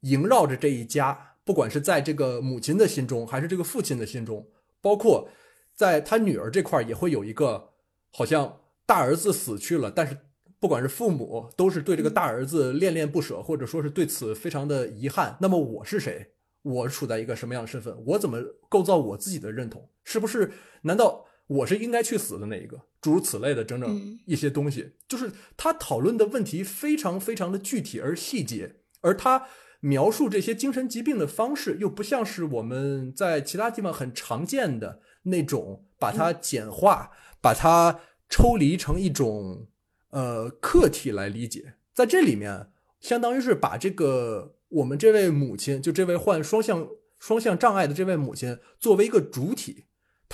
萦绕着这一家。不管是在这个母亲的心中，还是这个父亲的心中，包括在他女儿这块儿，也会有一个好像大儿子死去了，但是不管是父母，都是对这个大儿子恋恋不舍，或者说是对此非常的遗憾。那么我是谁？我处在一个什么样的身份？我怎么构造我自己的认同？是不是？难道我是应该去死的那一个？诸如此类的整整一些东西，就是他讨论的问题非常非常的具体而细节，而他。描述这些精神疾病的方式，又不像是我们在其他地方很常见的那种，把它简化，把它抽离成一种呃客体来理解。在这里面，相当于是把这个我们这位母亲，就这位患双向双向障碍的这位母亲，作为一个主体，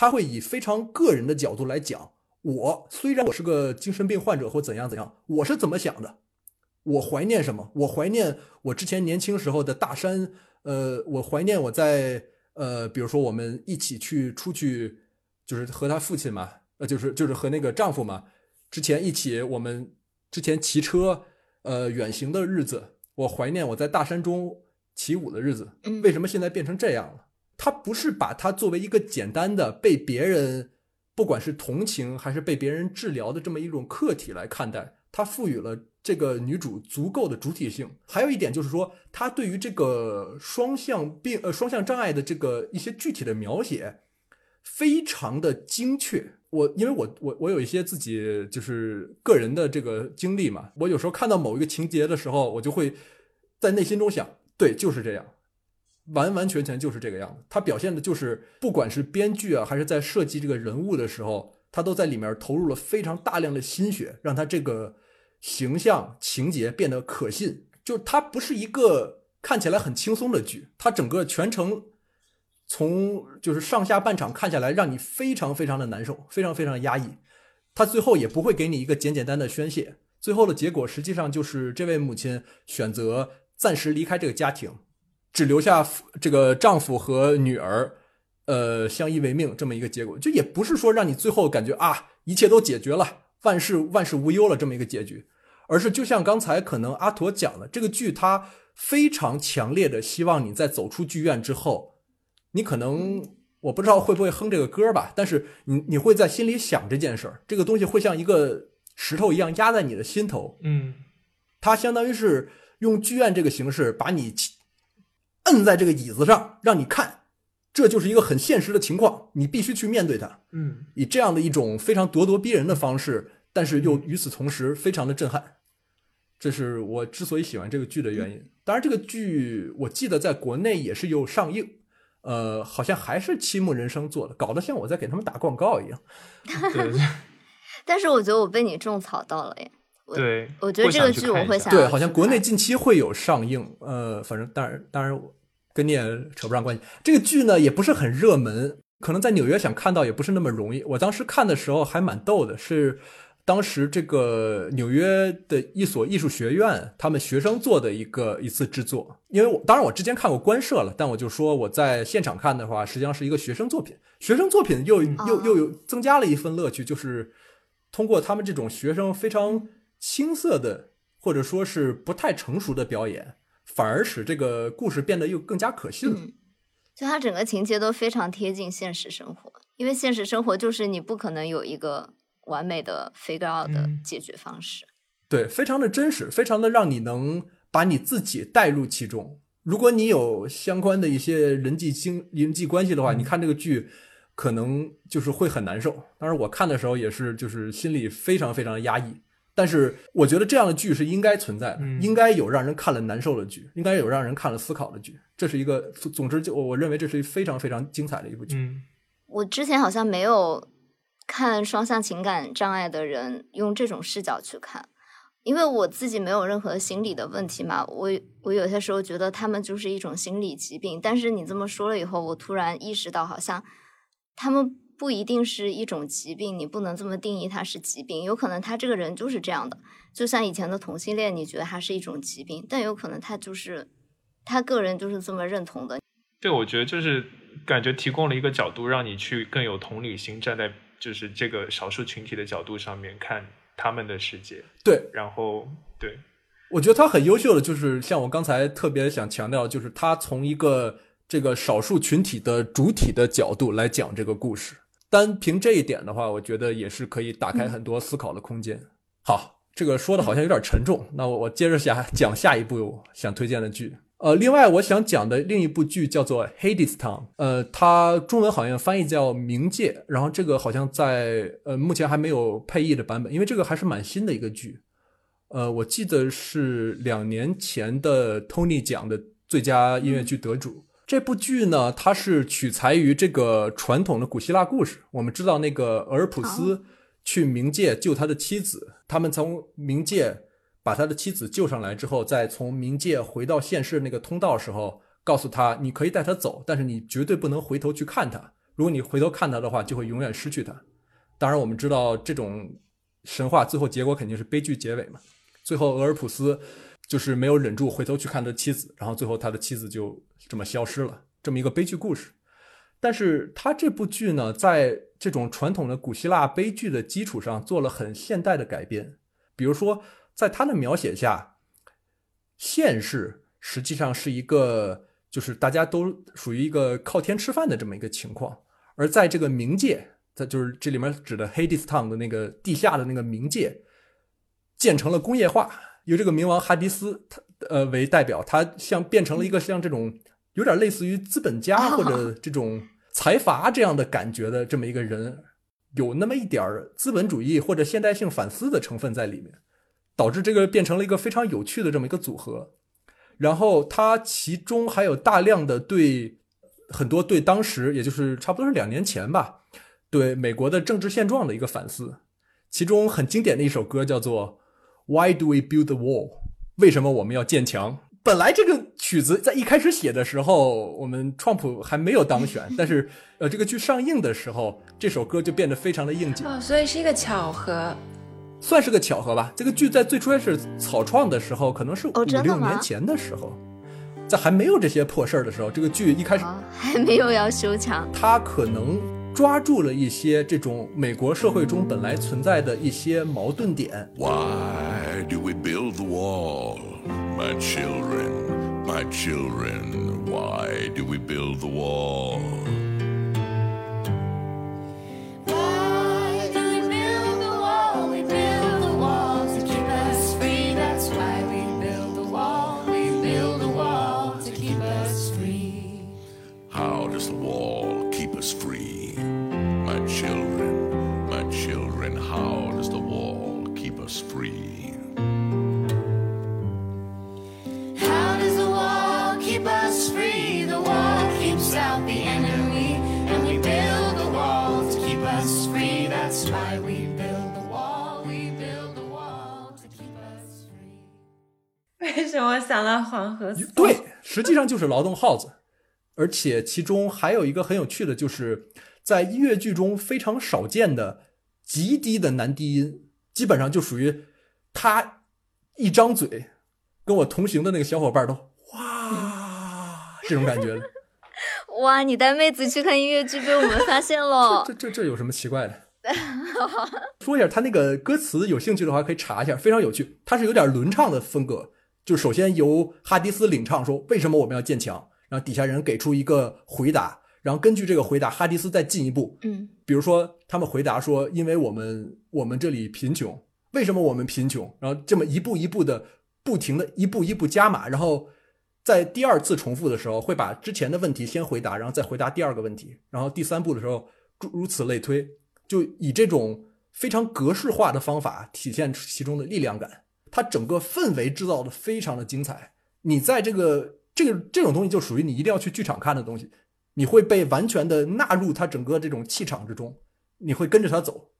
他会以非常个人的角度来讲，我虽然我是个精神病患者或怎样怎样，我是怎么想的。我怀念什么？我怀念我之前年轻时候的大山，呃，我怀念我在呃，比如说我们一起去出去，就是和他父亲嘛，呃，就是就是和那个丈夫嘛，之前一起我们之前骑车呃远行的日子，我怀念我在大山中起舞的日子。为什么现在变成这样了？他不是把它作为一个简单的被别人不管是同情还是被别人治疗的这么一种客体来看待，他赋予了。这个女主足够的主体性，还有一点就是说，她对于这个双向病呃双向障碍的这个一些具体的描写，非常的精确。我因为我我我有一些自己就是个人的这个经历嘛，我有时候看到某一个情节的时候，我就会在内心中想，对，就是这样，完完全全就是这个样子。他表现的就是，不管是编剧啊，还是在设计这个人物的时候，他都在里面投入了非常大量的心血，让他这个。形象情节变得可信，就它不是一个看起来很轻松的剧，它整个全程从就是上下半场看下来，让你非常非常的难受，非常非常的压抑。他最后也不会给你一个简简单的宣泄，最后的结果实际上就是这位母亲选择暂时离开这个家庭，只留下这个丈夫和女儿，呃，相依为命这么一个结果。就也不是说让你最后感觉啊，一切都解决了，万事万事无忧了这么一个结局，而是就像刚才可能阿驼讲的，这个剧它非常强烈的希望你在走出剧院之后，你可能。我不知道会不会哼这个歌吧，但是你你会在心里想这件事儿，这个东西会像一个石头一样压在你的心头。嗯，它相当于是用剧院这个形式把你摁在这个椅子上，让你看，这就是一个很现实的情况，你必须去面对它。嗯，以这样的一种非常咄咄逼人的方式，但是又与此同时非常的震撼，这是我之所以喜欢这个剧的原因。当然，这个剧我记得在国内也是有上映。呃，好像还是七木人生做的，搞得像我在给他们打广告一样。[LAUGHS] 对，[LAUGHS] 但是我觉得我被你种草到了耶。对，我觉得这个剧我会想。对，好像国内近期会有上映。呃，反正当然，当然跟你也扯不上关系。这个剧呢也不是很热门，可能在纽约想看到也不是那么容易。我当时看的时候还蛮逗的，是。当时这个纽约的一所艺术学院，他们学生做的一个一次制作，因为我当然我之前看过官摄了，但我就说我在现场看的话，实际上是一个学生作品。学生作品又又又有增加了一份乐趣，就是通过他们这种学生非常青涩的或者说是不太成熟的表演，反而使这个故事变得又更加可信了。就它整个情节都非常贴近现实生活，因为现实生活就是你不可能有一个。完美的 figure out 的解决方式，对，非常的真实，非常的让你能把你自己带入其中。如果你有相关的一些人际经人际关系的话，你看这个剧可能就是会很难受。当然，我看的时候也是，就是心里非常非常压抑。但是，我觉得这样的剧是应该存在的，应该有让人看了难受的剧，应该有让人看了思考的剧。这是一个，总之，就我我认为这是非常非常精彩的一部剧。我之前好像没有。看双向情感障碍的人用这种视角去看，因为我自己没有任何心理的问题嘛，我我有些时候觉得他们就是一种心理疾病。但是你这么说了以后，我突然意识到，好像他们不一定是一种疾病，你不能这么定义它是疾病。有可能他这个人就是这样的，就像以前的同性恋，你觉得他是一种疾病，但有可能他就是他个人就是这么认同的。对，我觉得就是感觉提供了一个角度，让你去更有同理心，站在。就是这个少数群体的角度上面看他们的世界，对，然后对，我觉得他很优秀的，就是像我刚才特别想强调，就是他从一个这个少数群体的主体的角度来讲这个故事，单凭这一点的话，我觉得也是可以打开很多思考的空间。好，这个说的好像有点沉重，那我我接着下讲下一部想推荐的剧。呃，另外我想讲的另一部剧叫做《Hades Town》，呃，它中文好像翻译叫《冥界》，然后这个好像在呃目前还没有配译的版本，因为这个还是蛮新的一个剧。呃，我记得是两年前的 Tony 奖的最佳音乐剧得主。这部剧呢，它是取材于这个传统的古希腊故事。我们知道那个俄尔普斯去冥界救他的妻子，他们从冥界。把他的妻子救上来之后，再从冥界回到现世那个通道时候，告诉他你可以带他走，但是你绝对不能回头去看他。如果你回头看他的话，就会永远失去他。当然，我们知道这种神话最后结果肯定是悲剧结尾嘛。最后，俄尔普斯就是没有忍住回头去看他妻子，然后最后他的妻子就这么消失了，这么一个悲剧故事。但是他这部剧呢，在这种传统的古希腊悲剧的基础上做了很现代的改编，比如说。在他的描写下，现世实际上是一个，就是大家都属于一个靠天吃饭的这么一个情况，而在这个冥界，在就是这里面指的 Hades Town 的那个地下的那个冥界，建成了工业化，由这个冥王哈迪斯他呃为代表，他像变成了一个像这种有点类似于资本家或者这种财阀这样的感觉的这么一个人，有那么一点资本主义或者现代性反思的成分在里面。导致这个变成了一个非常有趣的这么一个组合，然后他其中还有大量的对很多对当时也就是差不多是两年前吧，对美国的政治现状的一个反思。其中很经典的一首歌叫做《Why Do We Build the Wall》？为什么我们要建墙？本来这个曲子在一开始写的时候，我们川普还没有当选，[LAUGHS] 但是呃，这个剧上映的时候，这首歌就变得非常的应景。哦，所以是一个巧合。算是个巧合吧。这个剧在最初开始草创的时候，可能是五六年前的时候，在还没有这些破事儿的时候，这个剧一开始还没有要修墙，他可能抓住了一些这种美国社会中本来存在的一些矛盾点。Why do we build the wall, my children, my children? Why do we build the wall? How does the wall keep us free? My children, my children, how does the wall keep us free? How does the wall keep us free? The wall keeps out the enemy, and we build the wall to keep us free. That's why we build the wall. We build the wall to keep us free. 为[LAUGHS] 什么想到黄河颂？对，实际上就是劳动号子， 而且其中还有一个很有趣的，就是在音乐剧中非常少见的极低的男低音，基本上就属于他一张嘴，跟我同行的那个小伙伴都哇这种感觉的。[LAUGHS] 哇！你带妹子去看音乐剧被我们发现了这，这这有什么奇怪的？[LAUGHS] 说一下他那个歌词，有兴趣的话可以查一下，非常有趣。它是有点轮唱的风格，就首先由哈迪斯领唱说为什么我们要建墙，然后底下人给出一个回答，然后根据这个回答，哈迪斯再进一步，嗯，比如说他们回答说，因为我们我们这里贫穷，为什么我们贫穷？然后这么一步一步的，不停的一步一步加码，然后在第二次重复的时候，会把之前的问题先回答，然后再回答第二个问题，然后第三步的时候，诸如此类推，就以这种非常格式化的方法体现其中的力量感。它整个氛围制造的非常的精彩。你在这个这个这种东西就属于你一定要去剧场看的东西，你会被完全的纳入它整个这种气场之中，你会跟着它走。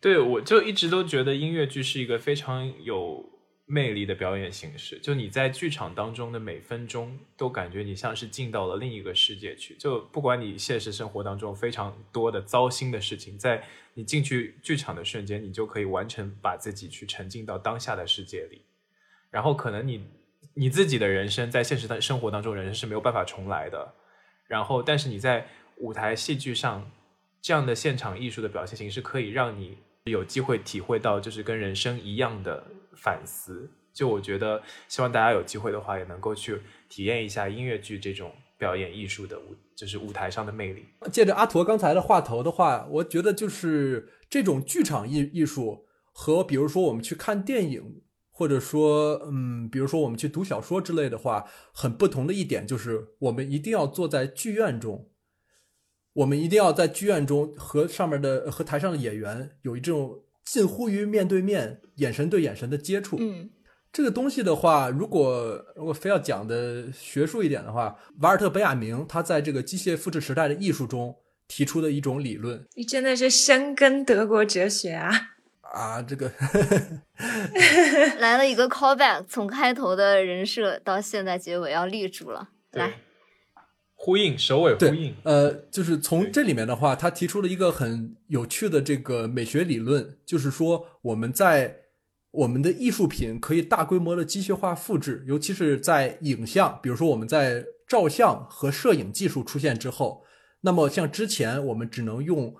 对，我就一直都觉得音乐剧是一个非常有魅力的表演形式。就你在剧场当中的每分钟，都感觉你像是进到了另一个世界去。就不管你现实生活当中非常多的糟心的事情，在你进去剧场的瞬间，你就可以完全把自己去沉浸到当下的世界里。然后可能你你自己的人生在现实的生活当中，人生是没有办法重来的。然后，但是你在舞台戏剧上这样的现场艺术的表现形式，可以让你有机会体会到，就是跟人生一样的反思。就我觉得，希望大家有机会的话，也能够去体验一下音乐剧这种表演艺术的舞，就是舞台上的魅力。借着阿驼刚才的话头的话，我觉得就是这种剧场艺艺术和比如说我们去看电影，或者说嗯，比如说我们去读小说之类的话，很不同的一点就是我们一定要坐在剧院中，我们一定要在剧院中和上面的和台上的演员有一种近乎于面对面、眼神对眼神的接触。嗯，这个东西的话，如果如果非要讲的学术一点的话，瓦尔特·本雅明他在这个机械复制时代的艺术中提出的一种理论你真的是深耕德国哲学啊！啊，这个 [LAUGHS] 来了一个 callback，从开头的人设到现在结尾要立住了。来，呼应首尾呼应，，呃，就是从这里面的话，他提出了一个很有趣的这个美学理论，就是说我们在我们的艺术品可以大规模的机械化复制，尤其是在影像，比如说我们在照相和摄影技术出现之后，那么像之前我们只能用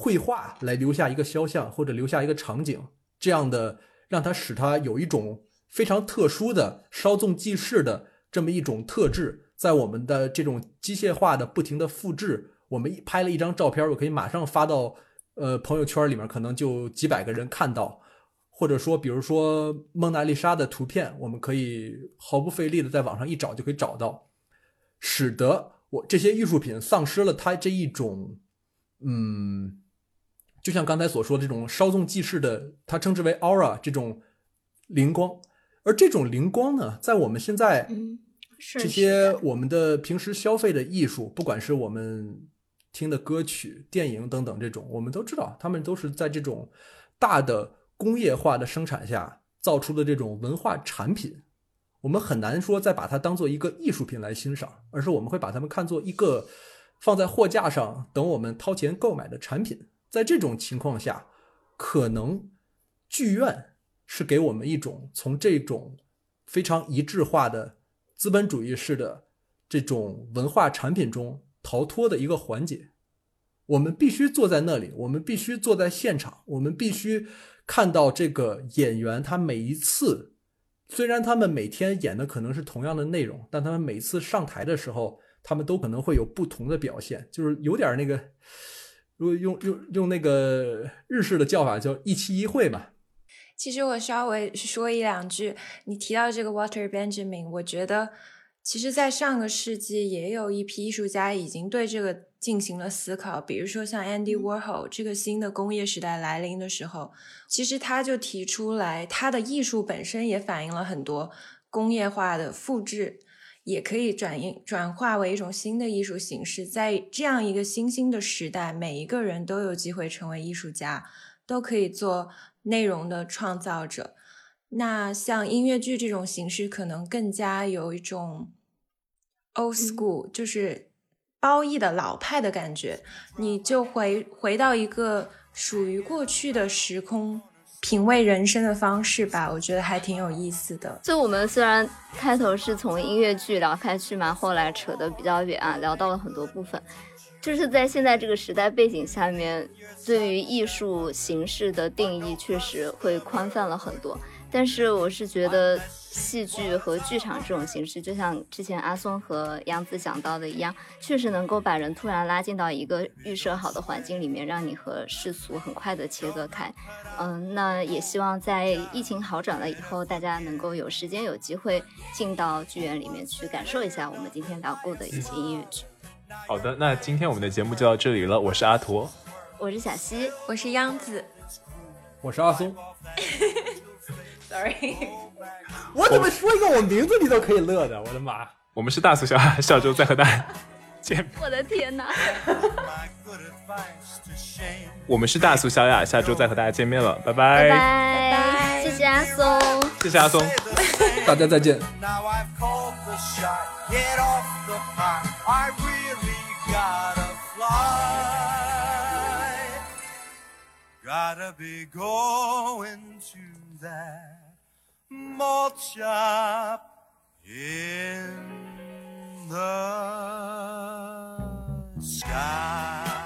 绘画来留下一个肖像或者留下一个场景，这样的让它使它有一种非常特殊的稍纵即逝的这么一种特质，在我们的这种机械化的不停的复制，我们一拍了一张照片，我可以马上发到呃朋友圈里面，可能就几百个人看到，或者说比如说蒙娜丽莎的图片，我们可以毫不费力的在网上一找就可以找到，使得我这些艺术品丧失了它这一种嗯。就像刚才所说的这种稍纵即逝的，它称之为 aura 这种灵光，而这种灵光呢，在我们现在这些我们的平时消费的艺术，不管是我们听的歌曲、电影等等这种，我们都知道，他们都是在这种大的工业化的生产下造出的这种文化产品。我们很难说再把它当做一个艺术品来欣赏，而是我们会把它们看作一个放在货架上等我们掏钱购买的产品。在这种情况下，可能剧院是给我们一种从这种非常一致化的资本主义式的这种文化产品中逃脱的一个环节。我们必须坐在那里，我们必须坐在现场，我们必须看到这个演员他每一次，虽然他们每天演的可能是同样的内容，但他们每次上台的时候，他们都可能会有不同的表现，就是有点那个，如果用用用那个日式的叫法叫一期一会吧。其实我稍微说一两句，你提到这个 Walter Benjamin，我觉得其实，在上个世纪也有一批艺术家已经对这个进行了思考，比如说像 Andy Warhol，这个新的工业时代来临的时候，其实他就提出来，他的艺术本身也反映了很多工业化的复制，也可以转印转化为一种新的艺术形式。在这样一个新兴的时代，每一个人都有机会成为艺术家，都可以做内容的创造者。那像音乐剧这种形式，可能更加有一种 old school，、就是褒义的老派的感觉，你就回回到一个属于过去的时空，品味人生的方式吧，我觉得还挺有意思的。就我们虽然开头是从音乐剧聊开去嘛，后来扯得比较远啊，聊到了很多部分。就是在现在这个时代背景下面，对于艺术形式的定义确实会宽泛了很多。但是我是觉得戏剧和剧场这种形式，就像之前阿松和杨子讲到的一样，确实能够把人突然拉进到一个预设好的环境里面，让你和世俗很快的切割开。嗯，那也希望在疫情好转了以后，大家能够有时间有机会进到剧院里面去感受一下我们今天聊过的一些音乐剧。好的，那今天我们的节目就到这里了。我是阿驼，我是小溪，我是央子。我是阿松，[LAUGHS] Sorry，[LAUGHS] 我怎么说一个我名字你都可以乐的？我的妈！我们是大苏小雅，下周再和大家见面。[LAUGHS] 我的天哪！[LAUGHS] 我们是大苏小雅，下周再和大家见面了，拜拜拜，拜，谢谢阿松。谢谢阿松。大家再见。Now I've called the shot. Get off the pot. I really gotta fly. Gotta be going to that malt shop in the sky.